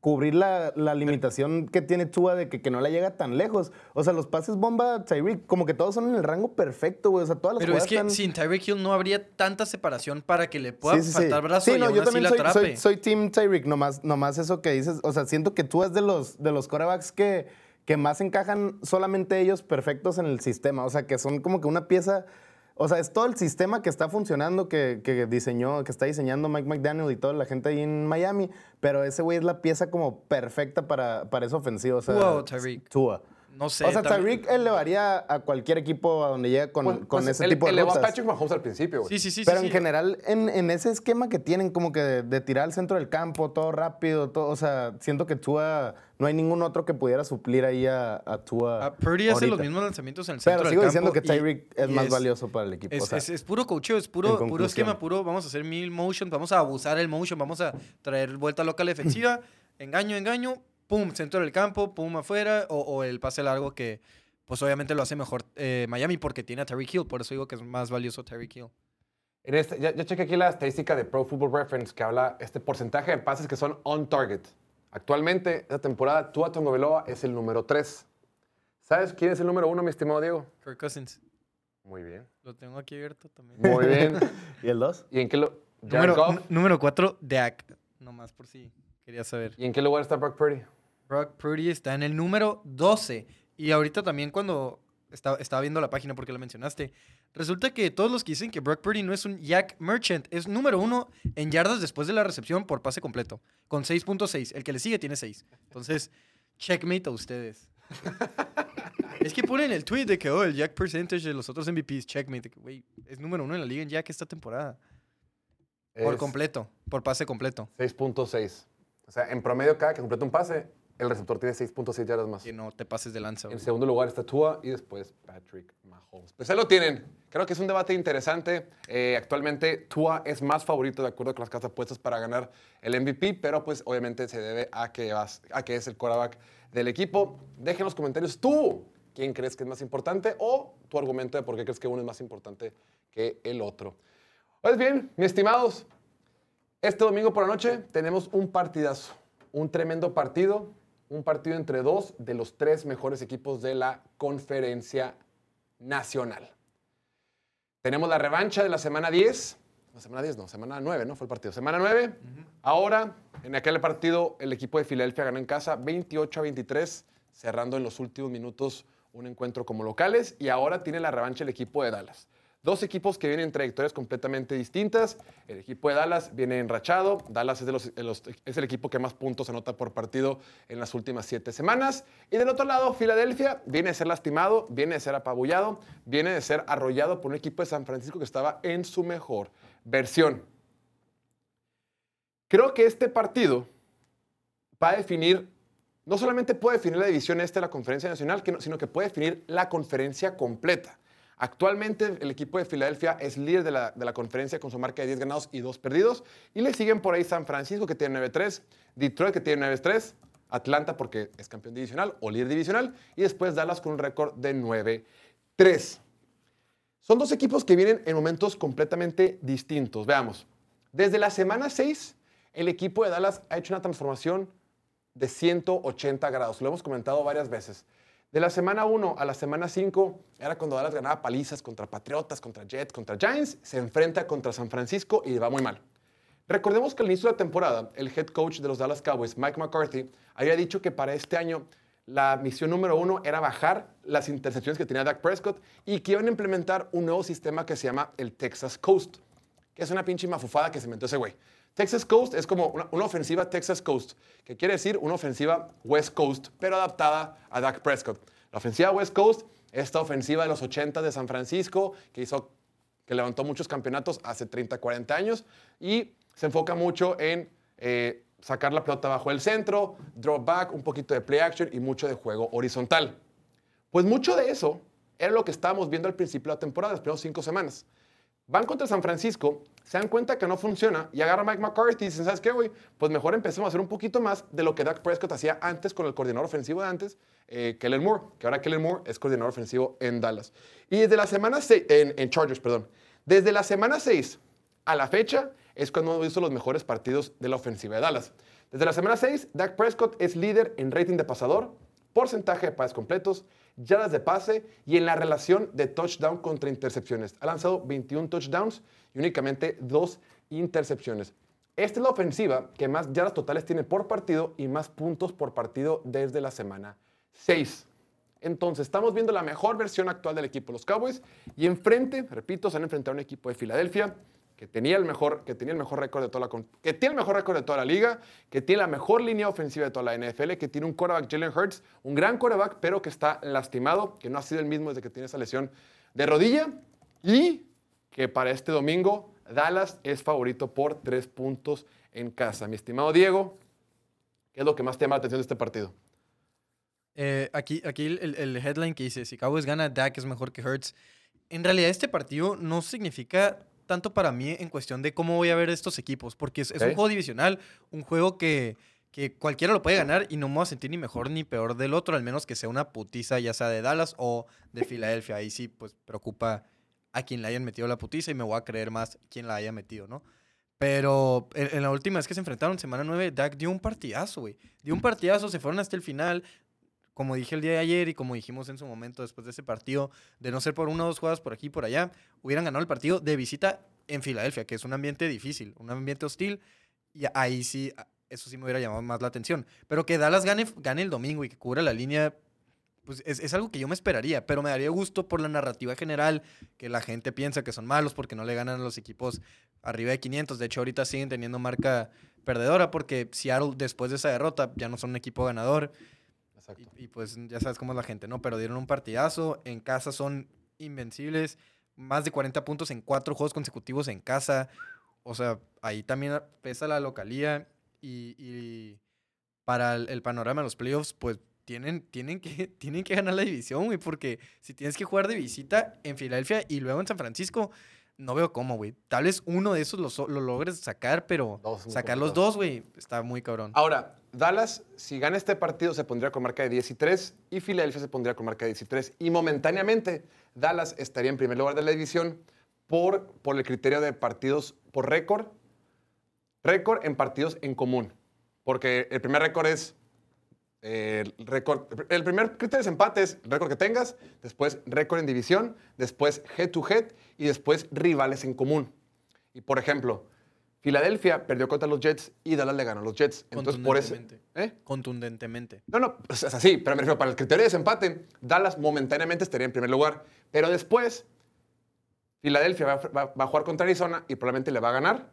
cubrir la, la limitación que tiene Tua de que, que no la llega tan lejos. O sea, los pases bomba Tyreek, como que todos son en el rango perfecto, güey. O sea, todas las Pero es que están- sin Tyreek Hill no habría tanta separación para que le pueda Sí, sí, sí. faltar brazo Sí, y no, aún yo así también la soy, atrape. soy, soy Team Tyreek, nomás, nomás eso que dices. O sea, siento que tú es de los, de los corebacks que, que más encajan solamente ellos perfectos en el sistema. O sea, que son como que una pieza. O sea, es todo el sistema que está funcionando, que, que diseñó, que está diseñando Mike McDaniel y toda la gente ahí en Miami. Pero ese güey es la pieza como perfecta para, para esa ofensiva. O sea. Tua. No sé. o sea, también- Tyreek elevaría a cualquier equipo a donde llegue con, Pues- con pues ese él- tipo de elevó a. Patrick Mahomes al principio, güey. Sí, sí, sí. Pero sí, en sí. general, en, en ese esquema que tienen, como que de, de tirar al centro del campo, todo rápido, todo, o sea, siento que Tua, no hay ningún otro que pudiera suplir ahí a, a Tua. Purdy hace los mismos lanzamientos en el centro Pero del sigo campo diciendo que y- Tyreek es y más valioso para el equipo. Es, o sea, es- es puro coacheo, es puro, puro esquema, puro vamos a hacer mil motion, vamos a abusar el motion, vamos a traer vuelta loca a la defensiva, engaño, engaño, pum, centro del campo, pum, afuera, o, o el pase largo que pues obviamente lo hace mejor eh, Miami porque tiene a Tyreek Hill, por eso digo que es más valioso Tyreek Hill. En este, ya, ya chequé aquí la estadística de Pro Football Reference que habla este porcentaje de pases que son on target. Actualmente, esta temporada, Tua Tagovailoa es el número 3. ¿Sabes quién es el número 1, mi estimado Diego? Kirk Cousins, Muy bien. lo tengo aquí abierto también. Muy bien. ¿Y el 2? ¿Y en qué, lo- Jared Número, Goff? nu- número 4, Dak, nomás por si quería saber. ¿Y en qué lugar está Brock Purdy? Brock Purdy está en el número 12. Y ahorita también cuando estaba, estaba viendo la página porque la mencionaste, resulta que todos los que dicen que Brock Purdy no es un Jack Merchant, es número uno en yardas después de la recepción por pase completo, con 6.6. El que le sigue tiene 6. Entonces, checkmate a ustedes. es que ponen el tweet de que, oh, el Jack percentage de los otros MVPs, checkmate. Güey, es número uno en la liga en Jack esta temporada. Por completo, por pase completo. 6.6. O sea, en promedio, cada que completa un pase, el receptor tiene 6.6 yardas más. Que no te pases de lanza. En segundo lugar está Tua y después Patrick Mahomes. Pues ahí lo tienen. Creo que es un debate interesante. Eh, actualmente Tua es más favorito de acuerdo con las casas puestas para ganar el MVP, pero pues obviamente se debe a que, vas- a que es el quarterback del equipo. Dejen en los comentarios tú. quién crees que es más importante o tu argumento de por qué crees que uno es más importante que el otro. Pues bien, mis estimados, este domingo por la noche tenemos un partidazo, un tremendo partido, un partido entre dos de los tres mejores equipos de la conferencia nacional. Tenemos la revancha de la semana 10. No, semana 10 no, semana 9, ¿no? Fue el partido. Semana 9. Ahora, en aquel partido, el equipo de Filadelfia ganó en casa 28 a 23, cerrando en los últimos minutos un encuentro como locales. Y ahora tiene la revancha el equipo de Dallas. Dos equipos que vienen en trayectorias completamente distintas. El equipo de Dallas viene enrachado. Dallas es, el equipo que más puntos anota por partido en las últimas siete semanas. Y del otro lado, Filadelfia viene de ser lastimado, viene de ser apabullado, viene de ser arrollado por un equipo de San Francisco que estaba en su mejor versión. Creo que este partido va a definir, no solamente puede definir la división este de la conferencia nacional, sino que puede definir la conferencia completa. Actualmente el equipo de Filadelfia es líder de la, de la conferencia con su marca de 10 ganados y 2 perdidos. Y le siguen por ahí San Francisco que tiene 9-3, Detroit que tiene 9-3, Atlanta porque es campeón divisional o líder divisional y después Dallas con un récord de 9-3. Son dos equipos que vienen en momentos completamente distintos. Veamos, desde la semana 6 el equipo de Dallas ha hecho una transformación de 180 grados. Lo hemos comentado varias veces. De la semana 1 a la semana 5 era cuando Dallas ganaba palizas contra Patriotas, contra Jets, contra Giants. Se enfrenta contra San Francisco y le va muy mal. Recordemos que al inicio de la temporada, el head coach de los Dallas Cowboys, Mike McCarthy, había dicho que para este año la misión número uno era bajar las intercepciones que tenía Dak Prescott y que iban a implementar un nuevo sistema que se llama el Texas Coast, que es una pinche mafufada que se inventó ese güey. Texas Coast es como una, una ofensiva Texas Coast, que quiere decir una ofensiva West Coast, pero adaptada a Dak Prescott. La ofensiva West Coast, esta ofensiva de los 80 de San Francisco, que hizo que levantó muchos campeonatos hace 30, 40 años y se enfoca mucho en eh, sacar la pelota bajo el centro, drop back, un poquito de play action y mucho de juego horizontal. Pues mucho de eso era lo que estábamos viendo al principio de la temporada, las primeras cinco semanas. Van contra San Francisco, se dan cuenta que no funciona y agarra Mike McCarthy y dicen, ¿sabes qué, güey? Pues mejor empecemos a hacer un poquito más de lo que Dak Prescott hacía antes con el coordinador ofensivo de antes, eh, Kellen Moore, que ahora Kellen Moore es coordinador ofensivo en Dallas. Y desde la semana 6, en, en Chargers, perdón. Desde la semana 6 a la fecha es cuando hemos visto los mejores partidos de la ofensiva de Dallas. Desde la semana 6, Dak Prescott es líder en rating de pasador, porcentaje de pases completos, yardas de pase y en la relación de touchdown contra intercepciones. Ha lanzado 21 touchdowns y únicamente dos intercepciones. Esta es la ofensiva que más yardas totales tiene por partido y más puntos por partido desde la semana 6. Entonces, estamos viendo la mejor versión actual del equipo los Cowboys y enfrente, repito, se han enfrentado a un equipo de Filadelfia que tenía el mejor, que tenía el mejor récord de toda la, que tiene el mejor récord de toda la liga, que tiene la mejor línea ofensiva de toda la NFL, que tiene un quarterback Jalen Hurts, un gran quarterback, pero que está lastimado, que no ha sido el mismo desde que tiene esa lesión de rodilla y que para este domingo Dallas es favorito por tres puntos en casa. Mi estimado Diego, ¿qué es lo que más te llama la atención de este partido? Eh, aquí aquí el, el headline que dice, si Cowboys gana, Dak es mejor que Hurts. En realidad este partido no significa tanto para mí en cuestión de cómo voy a ver estos equipos, porque es, es un juego divisional, un juego que, que cualquiera lo puede ganar y no me voy a sentir ni mejor ni peor del otro, al menos que sea una putiza ya sea de Dallas o de Filadelfia. Ahí sí, pues preocupa a quien le hayan metido la putiza y me voy a creer más quien la haya metido, ¿no? Pero en, en la última vez que se enfrentaron, semana 9, Dak dio un partidazo, güey. Dio un partidazo, se fueron hasta el final. Como dije el día de ayer y como dijimos en su momento después de ese partido, de no ser por una o dos jugadas por aquí y por allá, hubieran ganado el partido de visita en Filadelfia, que es un ambiente difícil, un ambiente hostil. Y ahí sí, a- eso sí me hubiera llamado más la atención. Pero que Dallas gane, gane el domingo y que cubra la línea, pues es, es algo que yo me esperaría. Pero me daría gusto por la narrativa general, que la gente piensa que son malos porque no le ganan a los equipos arriba de 500. De hecho, ahorita siguen teniendo marca perdedora porque Seattle, después de esa derrota, ya no son un equipo ganador. Exacto. Y, y, pues ya sabes cómo es la gente, ¿no? Pero dieron un partidazo. En casa son invencibles. Más de 40 puntos en cuatro juegos consecutivos en casa. O sea, ahí también pesa la localía. Y, y para el, el panorama de los playoffs, pues tienen, tienen, que, tienen que ganar la división, güey. Porque si tienes que jugar de visita en Filadelfia y luego en San Francisco, no veo cómo, güey. Tal vez uno de esos lo, lo logres sacar, pero Dos, sacar los dos, güey, está muy cabrón. Ahora, Dallas, si gana este partido, se pondría con marca de 10 y 3 y Filadelfia se pondría con marca de 10 y 3. Y momentáneamente, Dallas estaría en primer lugar de la división por, por el criterio de partidos por récord. Récord en partidos en común. Porque el primer récord es. eh, el récord, el primer criterio es empate, es récord que tengas, después récord en división, después head to head y después rivales en común. Y por ejemplo, Filadelfia perdió contra los Jets y Dallas le ganó a los Jets. Entonces, por eso. Contundentemente. ¿Eh? Contundentemente. No, no, o sea, sí, pero me refiero, para el criterio de desempate, Dallas momentáneamente estaría en primer lugar. Pero después, Filadelfia va, va- va a jugar contra Arizona y probablemente le va a ganar.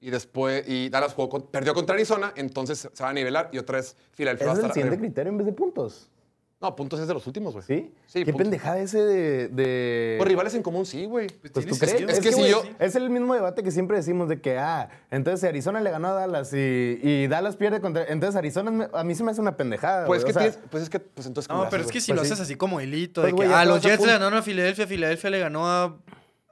Y después, y Dallas jugó con- perdió contra Arizona, entonces se va a nivelar y otra vez Filadelfia va a ¿Es el estar siguiente arriba. criterio en vez de puntos? No, puntos es de los últimos, güey. ¿Sí? Sí, Qué puntos. pendejada ese de... de... Por rivales en común, sí, güey. Pues tú tiene crees. sentido. Es que si yo- Es el mismo debate que siempre decimos de que, ah, entonces Arizona le ganó a Dallas y, y Dallas pierde contra. Entonces Arizona a mí se me hace una pendejada. Pues, güey. que O sea, tienes- pues es que, pues entonces. ¿cómo No, pero haces, es que si Pues lo sí. haces así como hilito, Pues, de que, ah, los Jets le ganaron a Filadelfia, Filadelfia le ganó a,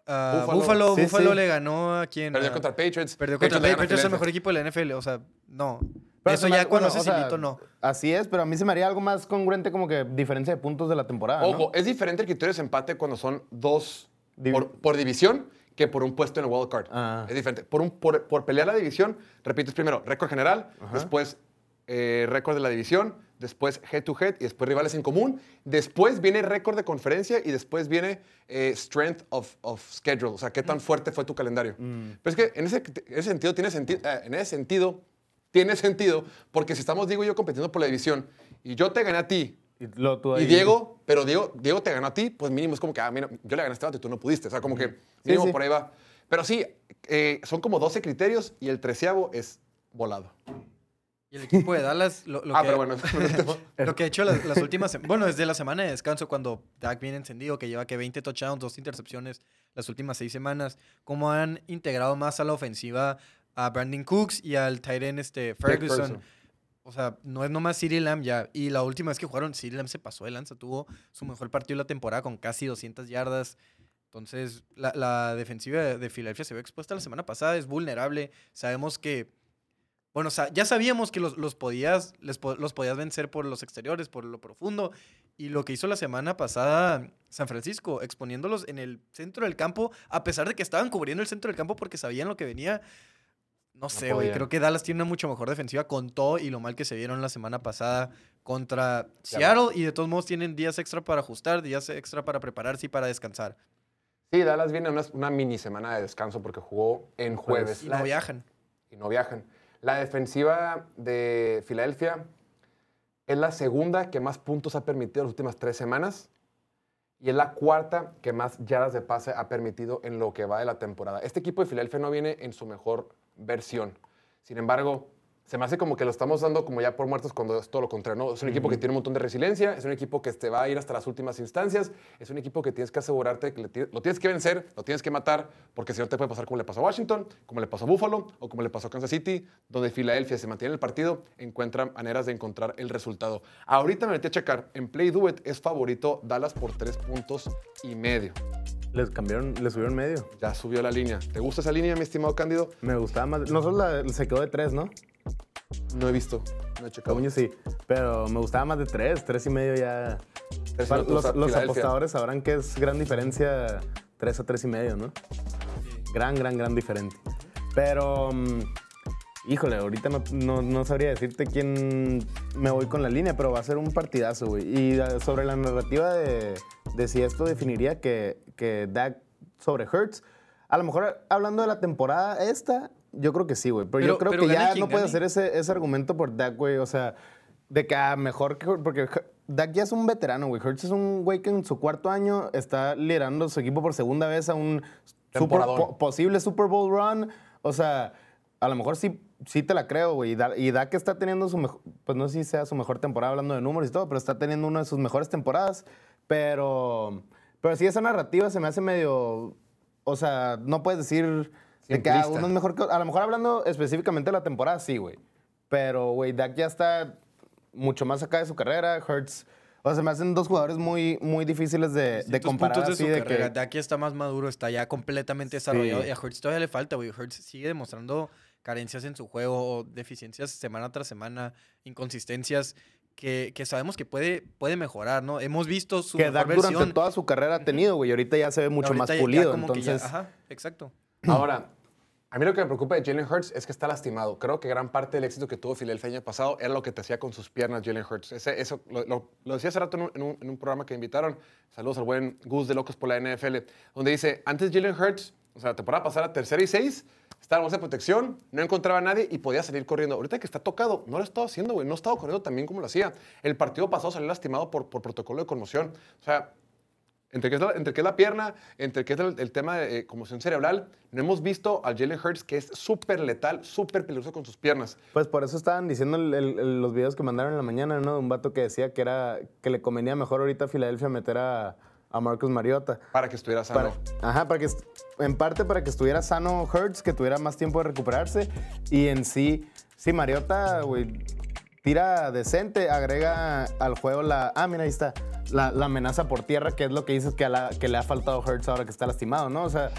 a Buffalo. Buffalo, Sí, Buffalo sí. le ganó a quién? Perdió A- contra Patriots. Perdió contra Patriots, es el mejor equipo de la NFL. O sea, no. Pero Eso se ya cuando bueno, o haces sea, hilito, no. Así es, pero a mí se me haría algo más congruente como que diferencia de puntos de la temporada. ¿no? Ojo, es diferente el criterio de desempate cuando son dos Divi- por, por división que por un puesto en el wild card. Ah. Es diferente. Por, un, por, por pelear la división, repites primero récord general, después eh, récord de la división, después head to head y después rivales en común. Después viene récord de conferencia y después viene eh, strength of, of schedule, o sea, qué tan Mm. fuerte fue tu calendario. Pero es que en ese, en ese sentido tiene sentido, en ese sentido tiene sentido porque si estamos Diego y yo compitiendo por la división y yo te gané a ti Y, lo, tú y ahí- Diego, pero Diego, Diego te ganó a ti, pues mínimo es como que, ah, mira, yo le gané a este vato y tú no pudiste. O sea, como que mínimo sí. por ahí va. Pero sí, eh, son como 12 criterios y el treceavo es volado. Y el equipo de Dallas, lo, lo ah, que, pero bueno, lo que ha hecho las, las últimas... Bueno, desde la semana de descanso, cuando Dak viene encendido, que lleva que 20 touchdowns, dos intercepciones las últimas seis semanas, cómo han integrado más a la ofensiva a Brandon Cooks y al end este, Ferguson. O sea, no es nomás CeeDee Lamb ya. Y la última vez que jugaron, CeeDee Lamb se pasó de lanza. Tuvo su mejor partido de la temporada con casi 200 yardas. Entonces, la, la defensiva de, de Filadelfia se ve expuesta la semana pasada. Es vulnerable. Sabemos que... Bueno, o sea, ya sabíamos que los, los podías, les los podías vencer por los exteriores, por lo profundo. Y lo que hizo la semana pasada San Francisco, exponiéndolos en el centro del campo, a pesar de que estaban cubriendo el centro del campo porque sabían lo que venía. No sé, güey. Creo que Dallas tiene una mucho mejor defensiva con todo y lo mal que se vieron la semana pasada contra Seattle. Y de todos modos tienen días extra para ajustar, días extra para prepararse y para descansar. Sí, Dallas viene una, una mini semana de descanso porque jugó en jueves Y La- no viajan. y no viajan. La defensiva de Filadelfia es la segunda que más puntos ha permitido en las últimas tres semanas y es la cuarta que más yardas de pase ha permitido en lo que va de la temporada. Este equipo de Filadelfia no viene en su mejor versión. Sin embargo, se me hace como que lo estamos dando como ya por muertos cuando es todo lo contrario. ¿no? Es un equipo que tiene un montón de resiliencia, es un equipo que te va a ir hasta las últimas instancias, es un equipo que tienes que asegurarte que le lo tienes que vencer, lo tienes que matar, porque si no te puede pasar como le pasó a Washington, como le pasó a Buffalo o como le pasó a Kansas City, donde Filadelfia se mantiene en el partido, encuentra maneras de encontrar el resultado. Ahorita me metí a checar, en Play Do It es favorito Dallas por tres puntos y medio. Les cambiaron, les subieron medio. Ya subió la línea. ¿Te gusta esa línea, mi estimado Cándido? Me gustaba más. Nosotros la, se quedó de tres, ¿no? No he visto, no he checado. Yo sí. Pero me gustaba más de tres. Tres y medio ya. Tres Los, los apostadores sabrán que es gran diferencia tres a tres y medio, ¿no? Gran, gran, gran diferente. Pero, mm, híjole, ahorita no, no- no sabría decirte quién me voy con la línea, pero va a ser un partidazo, güey. Y eh, sobre la narrativa de, de si esto definiría que, que Dak sobre Hurts, a lo mejor hablando de la temporada esta, yo creo que sí, güey. Pero, Pero- yo creo pero que ya no puede hacer ese, ese argumento por Dak, güey. O sea, de que ah, mejor que porque Dak ya es un veterano, güey. Hurts es un güey que en su cuarto año está liderando su equipo por segunda vez a un super- Temporadón. po- posible Super Bowl run. O sea, a lo mejor sí, sí te la creo, güey. Y Dak está teniendo su mejor, pues no sé si sea su mejor temporada hablando de números y todo, pero está teniendo una de sus mejores temporadas. Pero, pero sí, esa narrativa se me hace medio, o sea, no puedes decir de que ah, Simplista. uno es mejor que A lo mejor hablando específicamente de la temporada, sí, güey. Pero, güey, Dak ya está mucho más acá de su carrera. Hurts, O sea, se me hacen dos jugadores muy, muy difíciles de, de comparar puntos así de su de carrera. que... Dak ya está más maduro, está ya completamente desarrollado. Y a Hurts todavía le falta, güey. Hurts sigue demostrando carencias en su juego, deficiencias semana tras semana, inconsistencias que, que sabemos que puede, puede mejorar, ¿no? Hemos visto su que mejor Dak versión. durante toda su carrera ha tenido, güey. y Ahorita ya se ve mucho Ahorita más ya- ya pulido. ya- entonces, ajá, exacto. Ahora, a mí lo que me preocupa de Jalen Hurts es que está lastimado. Creo que gran parte del éxito que tuvo Filadelfia el año pasado era lo que te hacía con sus piernas Jalen Hurts. Ese- eso lo, lo- lo decía hace rato en un, programa que invitaron. Saludos al buen Gus de Locos por la NFL, donde dice, antes Jalen Hurts, o sea, temporada pasada, tercera y seis, estaba en bolsa de protección, no encontraba a nadie y podía salir corriendo. Ahorita que está tocado, no lo ha estado haciendo, güey. No ha estado corriendo tan bien como lo hacía. El partido pasado salió lastimado por, por protocolo de conmoción. O sea, entre que, es la, entre que es la pierna, entre que es el, el tema de eh, conmoción cerebral, no hemos visto al Jalen Hurts que es súper letal, súper peligroso con sus piernas. Pues por eso estaban diciendo el- el- el- los videos que mandaron en la mañana, ¿no? De un vato que decía que era que le convenía mejor ahorita a Filadelfia meter a, a Marcus Mariota. Para que estuviera sano. Para, ajá, para que en parte para que estuviera sano Hurts, que tuviera más tiempo de recuperarse. Y en sí, sí, Mariota, güey, tira decente, agrega al juego la. Ah, mira, ahí está. La, la amenaza por tierra, que es lo que dices que, a la- que le ha faltado a Hurts ahora que está lastimado, ¿no? O sea,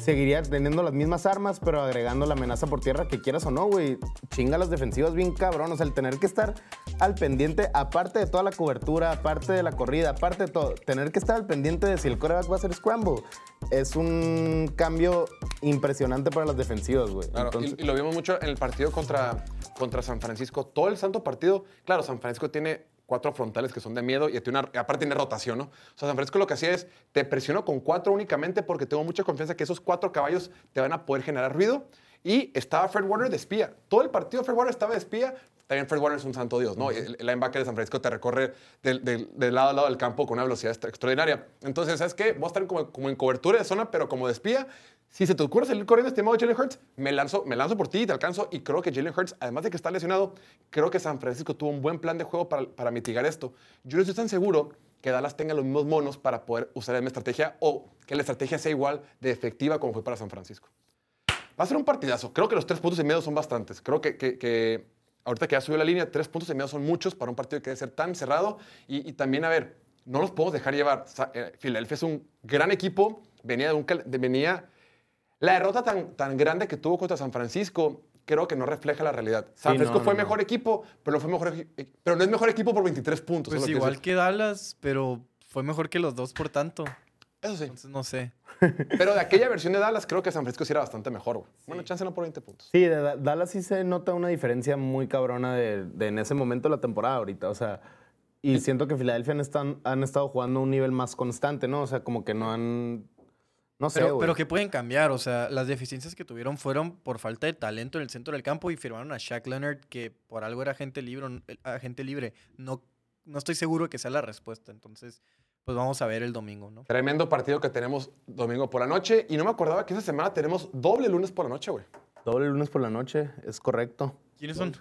seguiría teniendo las mismas armas, pero agregando la amenaza por tierra, que quieras o no, güey. Chinga las defensivas bien cabrón. O sea, el tener que estar al pendiente, aparte de toda la cobertura, aparte de la corrida, aparte de todo, tener que estar al pendiente de si el coreback va a hacer scramble, es un cambio impresionante para las defensivas, güey. Claro, y, lo vimos mucho en el partido contra, contra San Francisco. Todo el santo partido, claro, San Francisco tiene cuatro frontales que son de miedo y una- aparte tiene rotación, ¿no? San Francisco lo que hacía es, te presiono con cuatro únicamente porque tengo mucha confianza que esos cuatro caballos te van a poder generar ruido. Y estaba Fred Warner de espía. Todo el partido Fred Warner estaba de espía. También Fred Warner es un santo Dios, ¿no? El, el linebacker de San Francisco te recorre del, del- del lado a lado del campo con una velocidad extra- extraordinaria. Entonces, ¿sabes qué? Voy a estar como, como en cobertura de zona, pero como de espía. Si se te ocurre salir corriendo estimado Jalen Hurts, me lanzo, me lanzo por ti y te alcanzo. Y creo que Jalen Hurts, además de que está lesionado, creo que San Francisco tuvo un buen plan de juego para, para mitigar esto. Yo no estoy tan seguro que Dallas tenga los mismos monos para poder usar la misma estrategia o que la estrategia sea igual de efectiva como fue para San Francisco. Va a ser un partidazo. Creo que los tres puntos y medio son bastantes. Creo que, que- que ahorita que ya subió la línea, tres puntos y medio son muchos para un partido que debe ser tan cerrado. Y, y también, a ver, no los podemos dejar llevar. Eh, Philadelphia es un gran equipo. Venía de un... de- venía, la derrota tan, tan grande que tuvo contra San Francisco creo que no refleja la realidad. San Sí, Francisco no, fue no, mejor equipo, pero no, fue mejor, equi- pero no es mejor equipo por 23 puntos. es Pues que igual dices. que Dallas, pero fue mejor que los dos por tanto. Eso sí. Entonces no sé. Pero de aquella versión de Dallas, creo que San Francisco sí era bastante mejor. güey. Bueno, chance no por 20 puntos. Sí, de Da- Dallas sí se nota una diferencia muy cabrona de, de en ese momento de la temporada ahorita. O sea, y siento que Filadelfia han, están- han estado jugando a un nivel más constante, ¿no? O sea, como que no han. No sé, Pero, güey. pero que pueden cambiar, o sea, las deficiencias que tuvieron fueron por falta de talento en el centro del campo y firmaron a Shaq Leonard, que por algo era agente libre. eh, agente libre. No, no estoy seguro que sea la respuesta, entonces, pues vamos a ver el domingo, ¿no? Tremendo partido que tenemos domingo por la noche. Y no me acordaba que esa semana tenemos doble lunes por la noche, güey. Doble lunes por la noche, es correcto. ¿Quiénes son?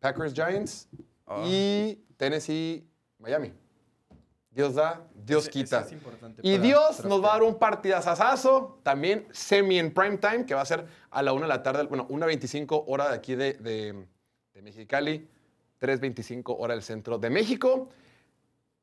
Packers Giants Ah. y Tennessee Miami. Dios da, Dios Ese- quita. ese es importante y para- Dios para nos va a dar un partidazazazo, también semi en prime time, que va a ser a la 1 de la tarde, bueno, 1.25 hora de aquí de, de, de Mexicali, 3.25 hora del centro de México.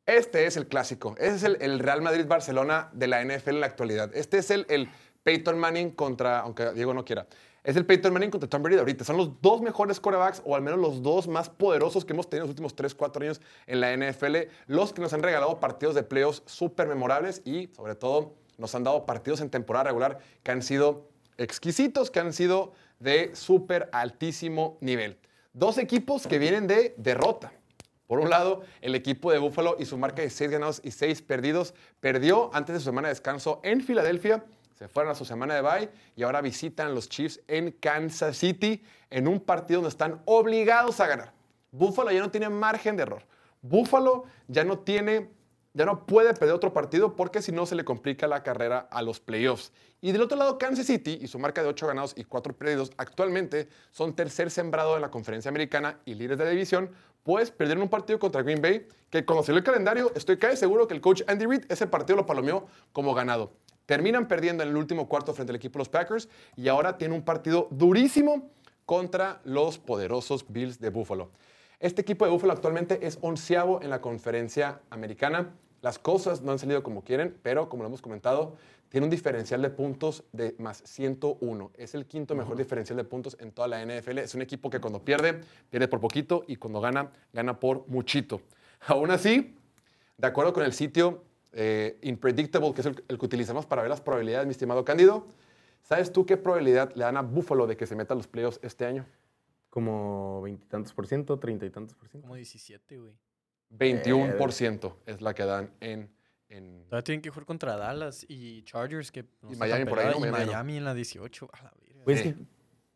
Este es el clásico. Ese es el, Real Madrid-Barcelona de la NFL en la actualidad. Este es el, Peyton Manning contra, aunque Diego no quiera, es el Peyton Manning contra Tom Brady de ahorita. Son los dos mejores quarterbacks, o al menos los dos más poderosos que hemos tenido en los últimos 3, 4 años en la NFL. Los que nos han regalado partidos de playoffs súper memorables y, sobre todo, nos han dado partidos en temporada regular que han sido exquisitos, que han sido de súper altísimo nivel. Dos equipos que vienen de derrota. Por un lado, el equipo de Buffalo y su marca de 6 ganados y 6 perdidos perdió antes de su semana de descanso en Filadelfia. Se fueron a su semana de bye y ahora visitan los Chiefs en Kansas City en un partido donde están obligados a ganar. Buffalo ya no tiene margen de error. Buffalo ya no tiene, ya no puede perder otro partido porque si no se le complica la carrera a los playoffs. Y del otro lado, Kansas City y su marca de 8 ganados y 4 perdidos actualmente son tercer sembrado en la conferencia americana y líderes de la división, pues perdieron un partido contra Green Bay que cuando salió el calendario estoy casi seguro que el coach Andy Reid ese partido lo palomeó como ganado. Terminan perdiendo en el último cuarto frente al equipo de los Packers y ahora tiene un partido durísimo contra los poderosos Bills de Buffalo. Este equipo de Buffalo actualmente es onceavo en la conferencia americana. Las cosas no han salido como quieren, pero como lo hemos comentado, tiene un diferencial de puntos de más 101. Es el quinto mejor diferencial de puntos en toda la NFL. Es un equipo que cuando pierde, pierde por poquito y cuando gana, gana por muchito. Aún así, de acuerdo con el sitio eh, Unpredictable, que es el, el que utilizamos para ver las probabilidades, mi estimado Cándido, ¿sabes tú qué probabilidad le dan a Buffalo de que se meta a los playoffs este año? Como veintitantos por ciento, treinta y tantos por ciento. Como 17, güey. 21% es la que dan en... en Todavía tienen que jugar contra Dallas y Chargers, que no Y está Miami por ahí, ¿no? Y Miami no. Miami en la 18. A la. Pues es que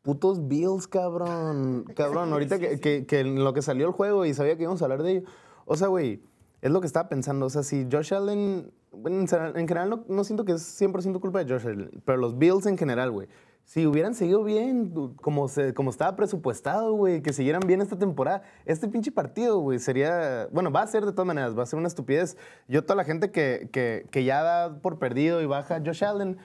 putos Bills, cabrón. Cabrón, ahorita que, que, que en lo que salió el juego y sabía que íbamos a hablar de ello. O sea, güey, es lo que estaba pensando. O sea, si Josh Allen. bueno, en general- en general no, no siento que es 100% culpa de Josh Allen, pero los Bills en general, güey. Si hubieran seguido bien, como, se, como estaba presupuestado, güey, que siguieran bien esta temporada, este pinche partido, güey, sería. Bueno, va a ser de todas maneras, va a ser una estupidez. Yo, toda la gente que, que, que ya da por perdido y baja Josh Allen,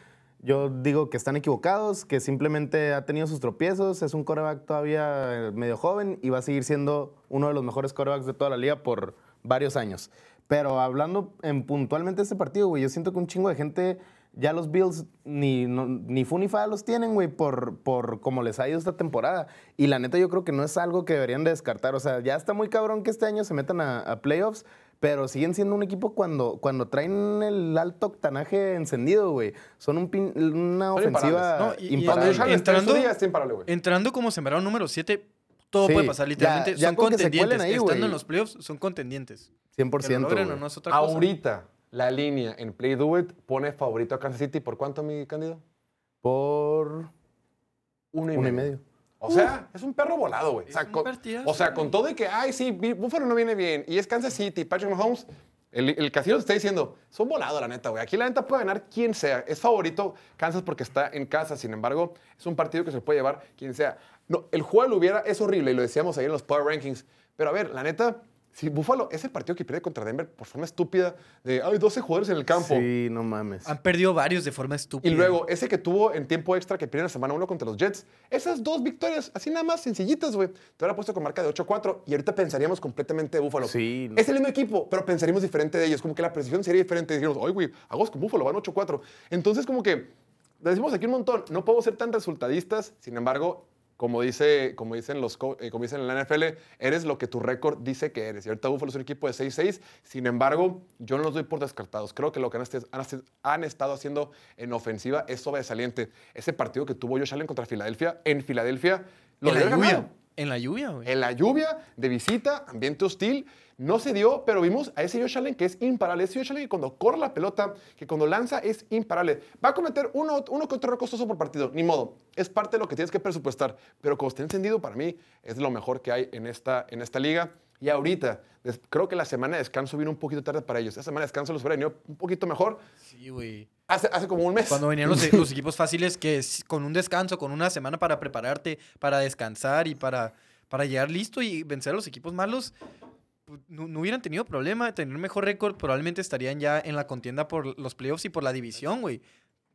yo digo que están equivocados, que simplemente ha tenido sus tropiezos, es un coreback todavía eh, medio joven y va a seguir siendo uno de los mejores corebacks de toda la liga por varios años. Pero hablando en puntualmente de este partido, güey, yo siento que un chingo de gente, ya los Bills ni, no- ni fu ni fa los tienen, güey, por, por cómo les ha ido esta temporada. Y la neta yo creo que no es algo que deberían de descartar. O sea, ya está muy cabrón que este año se metan a, a playoffs, pero siguen siendo un equipo cuando, cuando traen el alto octanaje encendido, güey. Son un pin- una Son ofensiva. No, y- imparable. Entrando- como sembrado número 7, todo Sí, puede pasar, literalmente. ya son contendientes. ahí, Estando en los playoffs, son contendientes. 100%. Que lo logren o güey. no es otra cosa. Ahorita, la línea en Play Do It pone favorito a Kansas City. ¿Por cuánto, mi Cándido? Por Uno y, uno medio. y medio. O sea, es un perro volado, güey. O, sea, o sea, con todo de que, ay, sí, Buffalo no viene bien, y es Kansas City, Patrick Mahomes, el, el casino te está diciendo, son volados, la neta, güey. Aquí la neta puede ganar quien sea. Es favorito Kansas porque está en casa, sin embargo, es un partido que se puede llevar quien sea. No, el juego lo hubiera, es horrible, y lo decíamos ahí en los Power Rankings, pero a ver, la neta, si Buffalo es el partido que pierde contra Denver por forma estúpida, de, hay 12 jugadores en el campo. Sí, no mames. Han perdido varios de forma estúpida. Y luego, ese que tuvo en tiempo extra que pierde en la semana 1 contra los Jets, esas dos victorias, así nada más sencillitas, güey. Te hubiera puesto con marca de 8-4 y ahorita pensaríamos completamente de Búfalo. Sí, no. Es el mismo equipo, pero pensaríamos diferente de ellos. Como que la precisión sería diferente. Dijimos, oye, güey, aguas con Búfalo, van 8-4. Entonces, como que decimos aquí un montón, no podemos ser tan resultadistas, sin embargo. Como, dice, como, dicen los, co- eh, como dicen en la NFL, eres lo que tu récord dice que eres. Y ahorita Búfalo es un equipo de 6-6. Sin embargo, yo no los doy por descartados. Creo que lo que han, han han estado haciendo en ofensiva es sobresaliente. Ese partido que tuvo Josh Allen contra Filadelfia, en Filadelfia, lo lluvia. ganado. En la lluvia, güey. En la lluvia, de visita, ambiente hostil, no se dio, pero vimos a ese Josh Allen que es imparable. Ese Josh Allen que cuando corre la pelota, que cuando lanza es imparable. Va a cometer uno, uno que otro costoso por partido, ni modo. Es parte de lo que tienes que presupuestar. Pero como está encendido, para mí es lo mejor que hay en esta, en esta liga. Y ahorita, creo que la semana de descanso vino un poquito tarde para ellos. Esa semana de descanso los hubiera venido un poquito mejor Sí, güey. hace, hace como un mes. Cuando venían los, los equipos fáciles que es con un descanso, con una semana para prepararte, para descansar y para, para llegar listo y vencer a los equipos malos, pues, no, no hubieran tenido problema de tener un mejor récord, probablemente estarían ya en la contienda por los playoffs y por la división, güey.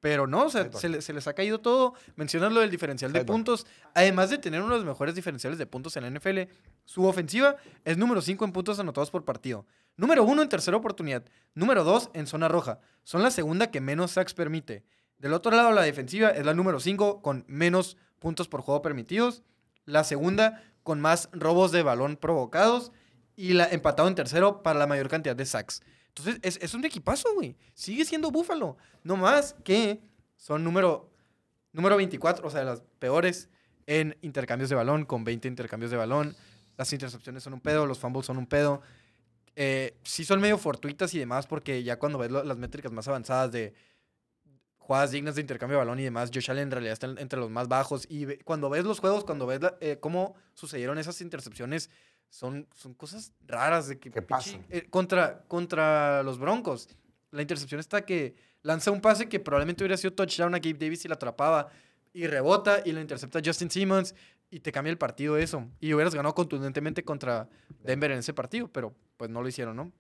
Pero no, o sea, se, le- se les ha caído todo. Mencionas lo del diferencial de puntos. Además de tener uno de los mejores diferenciales de puntos en la NFL, su ofensiva es número 5 en puntos anotados por partido. Número 1 en tercera oportunidad. Número 2 en zona roja. Son la segunda que menos sacks permite. Del otro lado, la defensiva es la número 5 con menos puntos por juego permitidos. La segunda con más robos de balón provocados. Y la empatado en tercero para la mayor cantidad de sacks. Entonces, es, es un equipazo, güey. Sigue siendo Búfalo. No más que son número, número 24, o sea, las peores en intercambios de balón, con 20 intercambios de balón. Las intercepciones son un pedo, los fumbles son un pedo. Eh, sí son medio fortuitas y demás, porque ya cuando ves lo- las métricas más avanzadas de jugadas dignas de intercambio de balón y demás, Josh Allen en realidad está en- entre los más bajos. Y ve- cuando ves los juegos, cuando ves la- eh, cómo sucedieron esas intercepciones, son, son cosas raras de que ¿Qué pasan? eh, contra, contra los Broncos. La intercepción está que lanza un pase que probablemente hubiera sido touchdown a Gabe Davis si la atrapaba y rebota y lo intercepta Justin Simmons y te cambia el partido eso. Y hubieras ganado contundentemente contra Denver en ese partido, pero pues no lo hicieron, ¿no?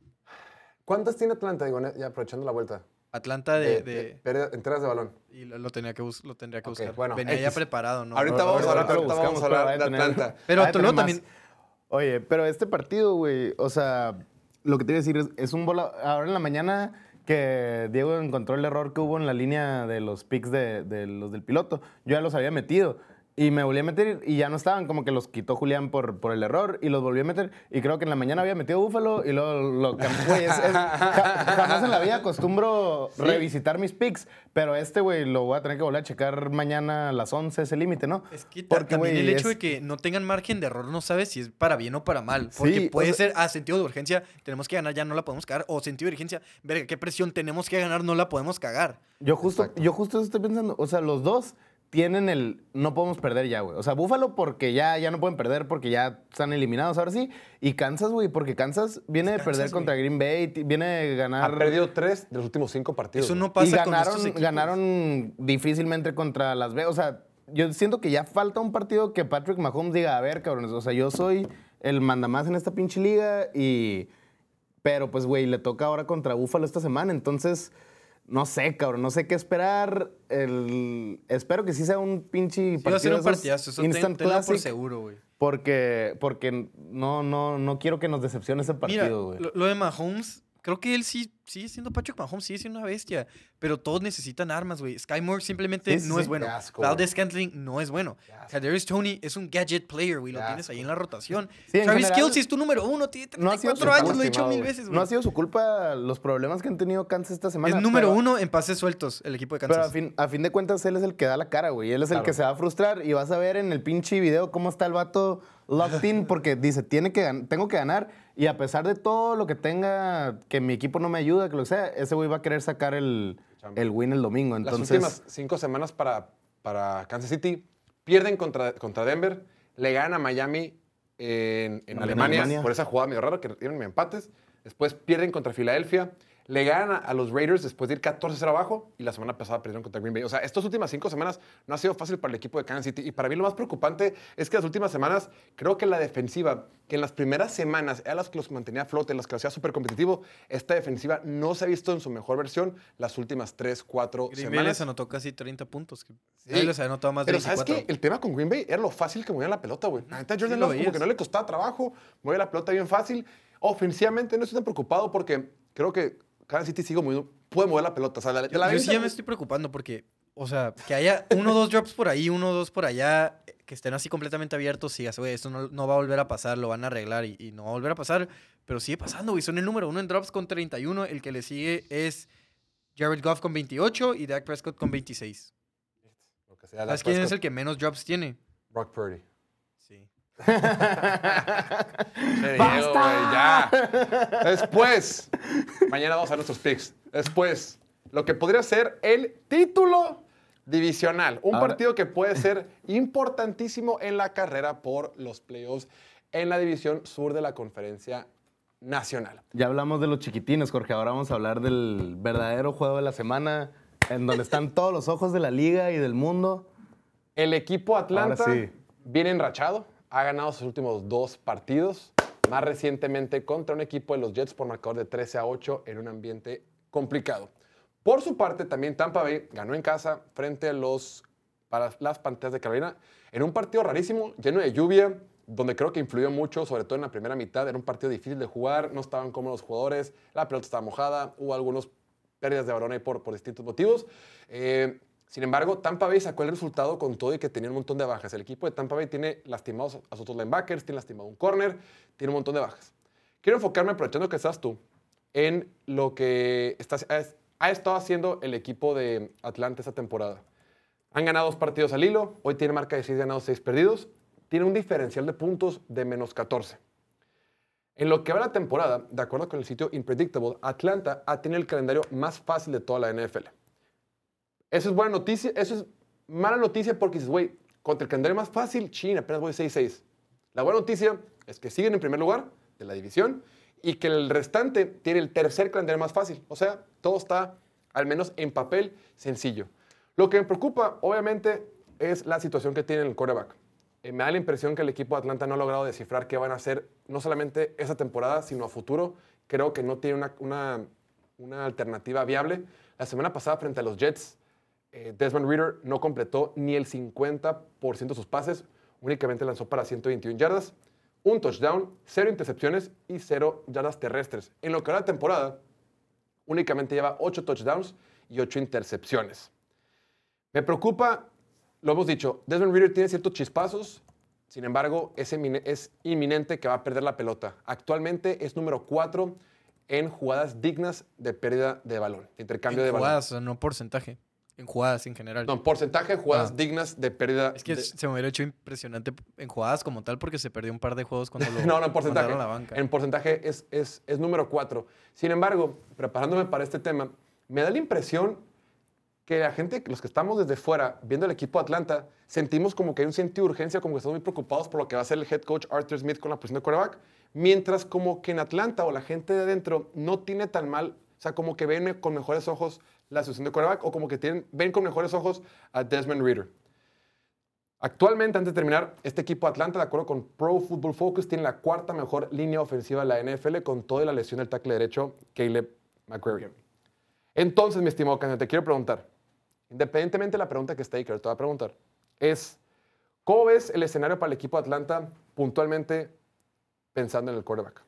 ¿Cuántas tiene Atlanta, digo, ya aprovechando la vuelta? Atlanta de... de- pérdida- entradas de balón. y lo, lo tenía que bus- lo tendría que buscar. bueno, Venía ya preparado, ¿no? Ahorita vamos a hablar, lo ahorita vamos buscamos, a hablar pero de Atlanta. Pero luego también... Oye, pero este partido, güey, o sea, lo que te iba a decir es, es un bola. Ahora en la mañana que Diego encontró el error que hubo en la línea de los picks de, de los del piloto, yo ya los había metido. Y me volví a meter y ya no estaban, como que los quitó Julián por, por el error y los volví a meter. Y creo que en la mañana había metido Búfalo y luego lo cambié. Jamás en la vida acostumbro revisitar mis picks, pero este, güey, lo voy a tener que volver a checar mañana a las 11, ese límite, ¿no? Es que también güey, el hecho es- de que no tengan margen de error no sabes si es para bien o para mal. Porque Sí, o puede sea- ser, ah, sentido de urgencia, tenemos que ganar, ya no la podemos cagar. O sentido de urgencia, verga, qué presión, tenemos que ganar, no la podemos cagar. Yo justo, yo justo eso estoy pensando. O sea, los dos tienen el no podemos perder ya, güey. O sea, Búfalo porque ya, ya no pueden perder porque ya están eliminados ahora sí. Y Kansas, güey, porque Kansas viene de perder contra Green Bay, viene de ganar. Ha perdido tres de los últimos cinco partidos. Eso no pasa y con ganaron, ganaron difícilmente contra Las Vegas. O sea, yo siento que ya falta un partido que Patrick Mahomes diga, a ver, cabrones, o sea, yo soy el mandamás en esta pinche liga y... Pero pues, güey, le toca ahora contra Búfalo esta semana, entonces... No sé, cabrón, no sé qué esperar. El... Espero que sí sea un pinche Sí, va a ser un partidazo, eso ten- instant por classic, seguro, güey. Porque, porque no, no, no quiero que nos decepcione ese partido, güey. lo, lo de Mahomes, creo que él sí sigue siendo Patrick Mahomes, sigue siendo una bestia. Pero todos necesitan armas, güey. Sky Moore simplemente no es bueno. Asco, Valdez Scantling no es bueno. Kadarius Tony es un gadget player, güey. Lo tienes ahí en la rotación. Sí, en Travis Kelce es tu número uno, tiene No ha sido 34 su años, culpa, lo he dicho mil veces, güey. No ha sido su culpa los problemas que han tenido Kansas esta semana. Es número pero- uno en pases sueltos el equipo de Kansas. Pero a fin, a fin de cuentas, él es el que da la cara, güey. Él es el Claro. que se va a frustrar y vas a ver en el pinche video cómo está el vato locked in porque dice, Tiene que tengo que ganar y a pesar de todo lo que tenga, que mi equipo no me ayuda, que lo que sea, ese güey va a querer sacar el, el win el domingo. Las Entonces, últimas cinco semanas para, para Kansas City pierden contra, contra Denver, le ganan a Miami en, Alemania, Alemania. por esa jugada medio rara que tienen empates. Después pierden contra Filadelfia, le ganan a, los Raiders después de ir 14-0 abajo y la semana pasada perdieron contra Green Bay. O sea, estas últimas cinco semanas no ha sido fácil para el equipo de Kansas City. Y para mí lo más preocupante es que las últimas semanas creo que la defensiva, que en las primeras semanas era las que los mantenía a flote, las que los hacía súper competitivo, esta defensiva no se ha visto en su mejor versión las últimas 3, 4 Green Bay semanas. les anotó casi 30 puntos. que Sí. Les había anotado más de Pero ¿sabes 24. qué? El tema con Green Bay era lo fácil que movía la pelota, güey. La neta, Jordan lo Love como que no le costaba trabajo, movía la pelota bien fácil. Ofensivamente no estoy tan preocupado porque creo que Kansas City sigue moviendo, puede mover la pelota. O sea, la, Yo, la yo sí ya me estoy preocupando porque, o sea, que haya uno o dos drops por ahí, uno o dos por allá, que estén así completamente abiertos digas, güey, esto no, no va a volver a pasar, lo van a arreglar y, y no va a volver a pasar. Pero sigue pasando, güey. Son el número uno en drops con 31. El que le sigue es Jared Goff con 28 y Dak Prescott con 26. Lo que sea, Dak ¿Sabes quién es el que menos drops tiene? Brock Purdy. Diego, ya. Después, mañana vamos a nuestros picks. Después, lo que podría ser el título divisional. Un Ahora- partido que puede ser importantísimo en la carrera por los playoffs en la división sur de la conferencia nacional. ya hablamos de los chiquitines, Jorge. Ahora vamos a hablar del verdadero juego de la semana, en donde están todos los ojos de la liga y del mundo. El equipo Atlanta sí. viene enrachado, ha ganado sus últimos dos partidos, más recientemente contra un equipo de los Jets por marcador de 13 a 8 en un ambiente complicado. Por su parte, también Tampa Bay ganó en casa frente a los para las Panteras de Carolina en un partido rarísimo, lleno de lluvia, donde creo que influyó mucho, sobre todo en la primera mitad. Era un partido difícil de jugar, no estaban cómodos los jugadores, la pelota estaba mojada, hubo algunos pérdidas de balón por, por distintos motivos. Eh, sin embargo, Tampa Bay sacó el resultado con todo y que tenía un montón de bajas. El equipo de Tampa Bay tiene lastimados a sus otros linebackers, tiene lastimado un corner, tiene un montón de bajas. Quiero enfocarme, aprovechando que estás tú, en lo que estás- ha estado haciendo el equipo de Atlanta esta temporada. Han ganado dos partidos al hilo, hoy tiene marca de 6 ganados, 6 perdidos, tiene un diferencial de puntos de menos 14. En lo que va la temporada, de acuerdo con el sitio Impredictable, Atlanta ha tenido el calendario más fácil de toda la NFL. Eso es buena noticia, eso es mala noticia porque dices, güey, contra el calendario más fácil, China, apenas voy 6-6. La buena noticia es que siguen en primer lugar de la división y que el restante tiene el tercer calendario más fácil. O sea, todo está, al menos en papel, sencillo. Lo que me preocupa, obviamente, es la situación que tiene el quarterback. Eh, me da la impresión que el equipo de Atlanta no ha logrado descifrar qué van a hacer, no solamente esa temporada, sino a futuro. Creo que no tiene una, una- una alternativa viable. La semana pasada, frente a los Jets, eh, Desmond Reader no completó ni el 50% de sus pases, únicamente lanzó para 121 yardas. un touchdown, cero intercepciones y cero yardas terrestres. En lo que va la temporada, únicamente lleva ocho touchdowns y ocho intercepciones. Me preocupa, lo hemos dicho, Desmond Reader tiene ciertos chispazos, sin embargo, es, es inminente que va a perder la pelota. Actualmente es número 4 en jugadas dignas de pérdida de balón, de intercambio de en balón. jugadas, sea, no porcentaje. En jugadas en general. No, en porcentaje de jugadas Ah. dignas de pérdida. es que de- se me hubiera hecho impresionante en jugadas como tal porque se perdió un par de juegos cuando lo No, no, en porcentaje. a la banca. En porcentaje es, es, es número 4. Sin embargo, preparándome para este tema, me da la impresión que la gente, los que estamos desde fuera viendo el equipo de Atlanta, sentimos como que hay un sentido de urgencia, como que estamos muy preocupados por lo que va a hacer el head coach Arthur Smith con la posición de quarterback, mientras como que en Atlanta o la gente de adentro no tiene tan mal, o sea, como que ven con mejores ojos la situación de quarterback o como que tienen, ven con mejores ojos a Desmond Reader. Actualmente, antes de terminar, este equipo Atlanta, de acuerdo con Pro Football Focus, tiene la cuarta mejor línea ofensiva de la NFL con toda la lesión del tackle derecho, Caleb McCreary. Entonces, mi estimado Caño, te quiero preguntar, independientemente de la pregunta que está ahí, que te voy a preguntar, es, ¿cómo ves el escenario para el equipo Atlanta puntualmente pensando en el quarterback?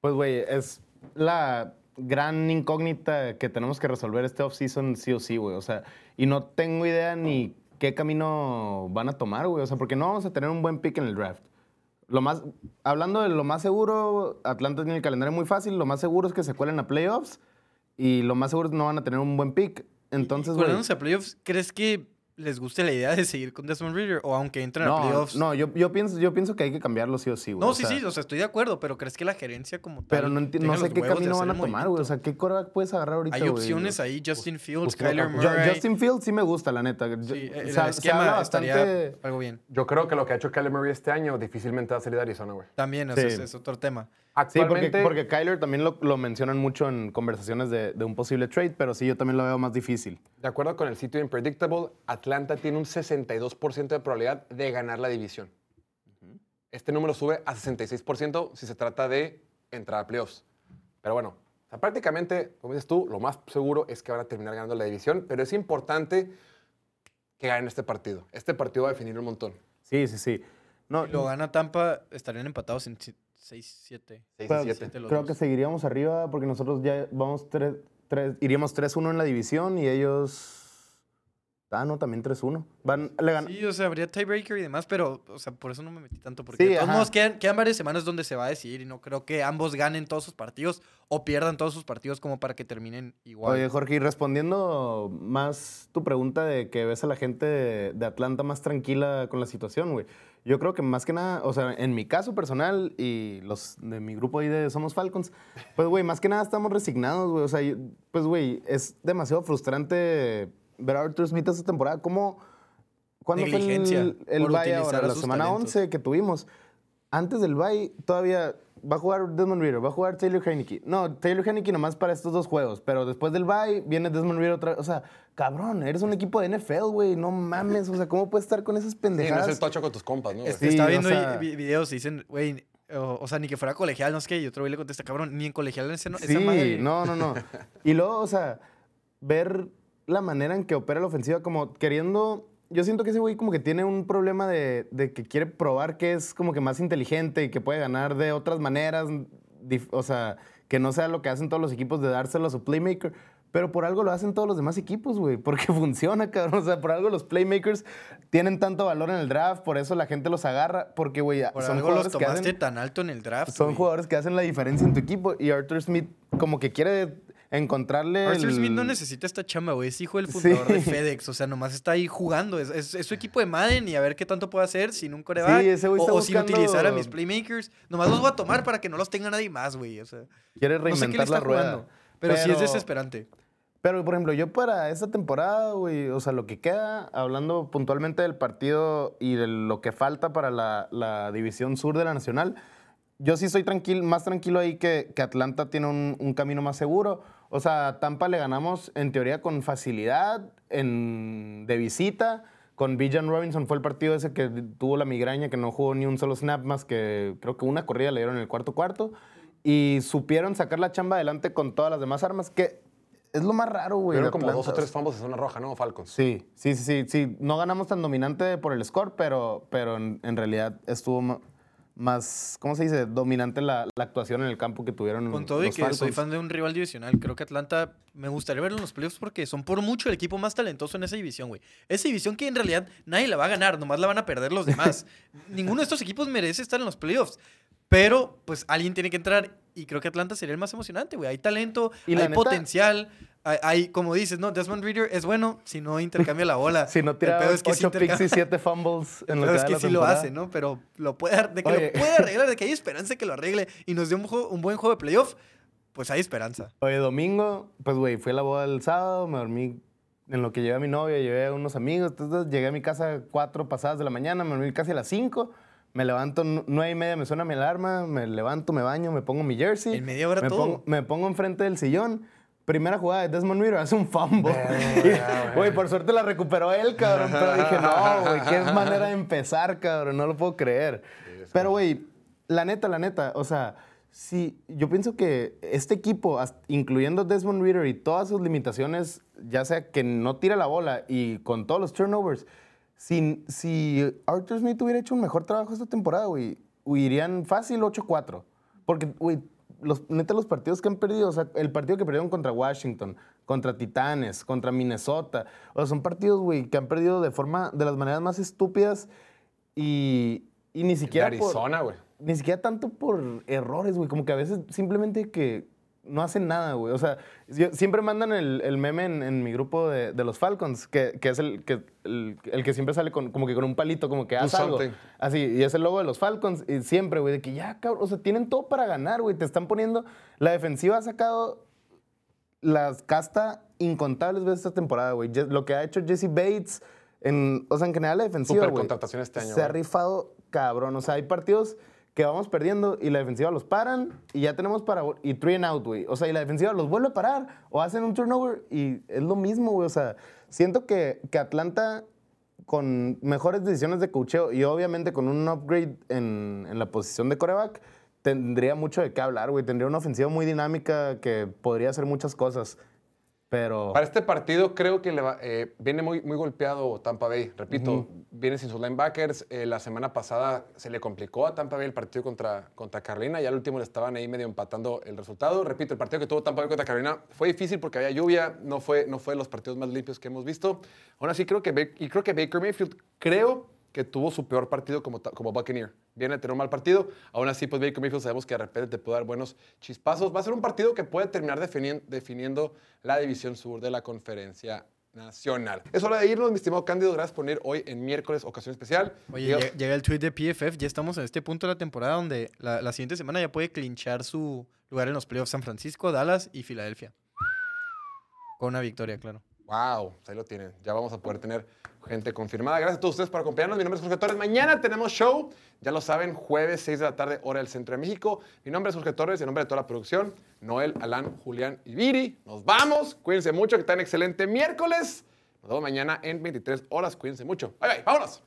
Pues, güey, es la gran incógnita que tenemos que resolver este offseason sí o sí, güey. O sea, y no tengo idea ni qué camino van a tomar, güey. O sea, porque no vamos a tener un buen pick en el draft. Lo más, hablando de lo más seguro, Atlanta tiene el calendario muy fácil. Lo más seguro es que se cuelen a playoffs y lo más seguro es que no van a tener un buen pick. Entonces, güey. A playoffs, ¿crees que les guste la idea de seguir con Desmond Reader? O aunque entren a No, playoffs. no yo, yo, pienso, yo pienso que hay que cambiarlo sí o sí, güey. No, O sí, sea, sí, o sea, estoy de acuerdo, pero ¿crees que la gerencia como tal Pero no, no sé qué camino van a tomar, güey. O sea? ¿qué quarterback puedes agarrar ahorita, Hay opciones ahí, Justin Fields, pues, Kyler Ju- Ju- Murray. Justin Fields sí me gusta, la neta. Yo- Sí, el esquema estaría bastante- algo bien. Yo creo que lo que ha hecho Caleb Murray este año difícilmente va a salir de Arizona, güey. También, o Sí. es, es otro tema. Sí, porque, Actualmente, porque Kyler también lo, lo mencionan mucho en conversaciones de, de un posible trade, pero sí, yo también lo veo más difícil. de acuerdo con el sitio Impredictable, Atlanta tiene un 62% de probabilidad de ganar la división. Este número sube a 66% si se trata de entrar a playoffs. Pero bueno, o sea, prácticamente, como dices tú, lo más seguro es que van a terminar ganando la división, pero es importante que ganen este partido. Este partido va a definir un montón. Sí, sí, sí. No, Si lo gana Tampa, estarían empatados en 6-7. 6 pero y 7. siete los creo dos. que seguiríamos arriba porque nosotros ya vamos tres, tres- iríamos 3-1 en la división y ellos... Ah, no, también 3-1. Van, le gan- Sí, o sea, habría tiebreaker y demás, pero, o sea, por eso no me metí tanto. Porque Sí, de todos ajá. modos quedan, quedan varias semanas donde se va a decidir y no creo que ambos ganen todos sus partidos o pierdan todos sus partidos como para que terminen igual. Oye, Jorge, y respondiendo más tu pregunta de que ves a la gente de, de Atlanta más tranquila con la situación, güey. Yo creo que más que nada, o sea, en mi caso personal y los de mi grupo ahí de Somos Falcons, pues, güey, más que nada estamos resignados, güey. O sea, pues, güey, es demasiado frustrante ver a Arthur Smith esta temporada. ¿Cómo? ¿Cuándo fue el, el bye ahora? La semana talentos. 11 que tuvimos. Antes del bye, todavía va a jugar Desmond Reader, va a jugar Taylor Heineke. No, Taylor Heineke nomás para estos dos juegos, pero después del bye viene Desmond Reader otra vez. O sea, cabrón, eres un equipo de NFL, güey, no mames. O sea, ¿cómo puedes estar con esas Sí, no pendejadas? es el tocho con tus compas, ¿no? Sí, estaba o viendo sea- ahí vi- videos y dicen, güey, o, o sea, ni que fuera colegial, no sé qué. Y otro güey le contesta, cabrón, ni en colegial ese, no, esa Sí, madre. no, no, no. Y luego, o sea, ver la manera en que opera la ofensiva, como queriendo. Yo siento que ese güey como que tiene un problema de, de que quiere probar que es como que más inteligente y que puede ganar de otras maneras. O sea, que no sea lo que hacen todos los equipos de dárselo a su playmaker. Pero por algo lo hacen todos los demás equipos, güey. Porque funciona, cabrón. O sea, por algo los playmakers tienen tanto valor en el draft. Por eso la gente los agarra. Porque, güey, Por son algo los jugadores que tomaste hacen... tan alto en el draft, Son güey. jugadores que hacen la diferencia en tu equipo. Y Arthur Smith como que quiere encontrarle Arthur el- Smith no necesita esta chamba, güey. Es hijo del fundador de Sí. FedEx. O sea, nomás está ahí jugando. Es, es- es su equipo de Madden y a ver qué tanto puede hacer sin un coreback. Sí, ese güey o, está o sin buscando- utilizar a mis playmakers. Nomás los voy a tomar para que no los tenga nadie más, güey. O sea, Quiere no sé reinventar está la rueda. jugando. Pero, sí es desesperante. Pero, por ejemplo, yo para esta temporada, güey, o sea, lo que queda, hablando puntualmente del partido y de lo que falta para la, la división sur de la Nacional, yo sí estoy tranquilo, más tranquilo ahí que, que Atlanta tiene un, un camino más seguro. O sea, Tampa le ganamos en teoría con facilidad, en, de visita. Con Bijan Robinson fue el partido ese que tuvo la migraña, que no jugó ni un solo snap más que creo que una corrida le dieron en el cuarto cuarto. Y supieron sacar la chamba adelante con todas las demás armas, que es lo más raro, güey. De como dos o tres fumbles de zona roja, ¿no? Falcons. Sí, sí, sí, sí, sí. No ganamos tan dominante por el score, pero, pero en, en realidad estuvo, más, ¿cómo se dice? Dominante la, la actuación en el campo que tuvieron Con todo y los que soy Falcons. fan de un rival divisional, creo que Atlanta me gustaría verlo en los playoffs porque son por mucho el equipo más talentoso en esa división, güey. Esa división que en realidad nadie la va a ganar, nomás la van a perder los demás. Ninguno de estos equipos merece estar en los playoffs. Pero, pues, alguien tiene que entrar y creo que Atlanta sería el más emocionante, güey. Hay talento, Y hay potencial, hay- como dices, ¿no? Desmond Reader es bueno si no intercambia la bola. Si no El tira pedo es que sí 8 picks y intercambia- 7 fumbles en el lo pedo es que sí lo temporada. hace, ¿no? Pero lo puede, de que Oye. lo puede arreglar, de que hay esperanza de que lo arregle y nos dé un, juego- un buen juego de playoff, pues hay esperanza. Oye, domingo, pues, güey, fui a la boda el sábado, me dormí en lo que llevé a mi novia, llevé a unos amigos, entonces llegué a mi casa cuatro pasadas de la mañana, me dormí casi a las 5, me levanto nu- nueve y media, me suena mi alarma, me levanto, me baño, me pongo mi jersey. En media hora me todo. Pongo, me pongo enfrente del sillón. Primera jugada de Desmond Reader, hace un fumble. Güey, por suerte la recuperó él, cabrón. Pero dije, no, güey, qué manera de empezar, cabrón. No lo puedo creer. Pero, güey, la neta, la neta, o sea, sí, yo pienso que este equipo, incluyendo Desmond Reader y todas sus limitaciones, ya sea que no tira la bola y con todos los turnovers, si, si Arthur Smith hubiera hecho un mejor trabajo esta temporada, güey, irían fácil 8-4. Porque, güey, los, neta, los partidos que han perdido, o sea, el partido que perdieron contra Washington, contra Titanes, contra Minnesota, o sea, son partidos, güey, que han perdido de forma, de las maneras más estúpidas y, y ni De siquiera por- Arizona, güey. ni siquiera tanto por errores, güey. Como que a veces simplemente que no hacen nada, güey. O sea, yo- siempre mandan el, el meme en, en mi grupo de, de los Falcons, que, que es el que, el, el que siempre sale con, como que con un palito, como que haz algo. Así, y es el logo de los Falcons. Y siempre, güey, de que ya, cabrón, o sea, tienen todo para ganar, güey. Te están poniendo... La defensiva ha sacado las casta incontables veces esta temporada, güey. Lo que ha hecho Jesse Bates, en, o sea, en general la defensiva, Súper güey, contratación este año, Se ha rifado cabrón. O sea, hay partidos que vamos perdiendo y la defensiva los paran y ya tenemos para... Y three and out, güey. O sea, y la defensiva los vuelve a parar o hacen un turnover y es lo mismo, güey. O sea, siento que, que Atlanta con mejores decisiones de cocheo y obviamente con un upgrade en, en la posición de coreback, tendría mucho de qué hablar, güey. Tendría una ofensiva muy dinámica que podría hacer muchas cosas. Pero... Para este partido creo que le va- eh, viene muy, muy golpeado Tampa Bay. Repito, viene sin sus linebackers. Eh, la semana pasada se le complicó a Tampa Bay el partido contra, contra Carolina. Ya al último le estaban ahí medio empatando el resultado. Repito, el partido que tuvo Tampa Bay contra Carolina fue difícil porque había lluvia. No fue, no fue de los partidos más limpios que hemos visto. Aún así, creo que, y creo que Baker Mayfield, creo que tuvo su peor partido como, como Buccaneer. Viene a tener un mal partido. Aún así, pues Baker Mayfield sabemos que de repente te puede dar buenos chispazos. Va a ser un partido que puede terminar definien- definiendo la división sur de la conferencia nacional. Es hora de irnos, mi estimado Cándido. Gracias por venir hoy en miércoles, ocasión especial. Oye, Digo, llega el tweet de PFF. Ya estamos en este punto de la temporada donde la, la siguiente semana ya puede clinchar su lugar en los playoffs San Francisco, Dallas y Filadelfia. Con una victoria, claro. Wow, ahí lo tienen. Ya vamos a poder tener gente confirmada. Gracias a todos ustedes por acompañarnos. Mi nombre es Jorge Torres. Mañana tenemos show. Ya lo saben, jueves 6 de la tarde, hora del centro de México. Mi nombre es Jorge Torres en nombre de toda la producción, Noel, Alan, Julián y Viri. Nos vamos. Cuídense mucho, que tengan excelente miércoles. Nos vemos mañana en 23 horas. Cuídense mucho. Bye, bye. Vámonos.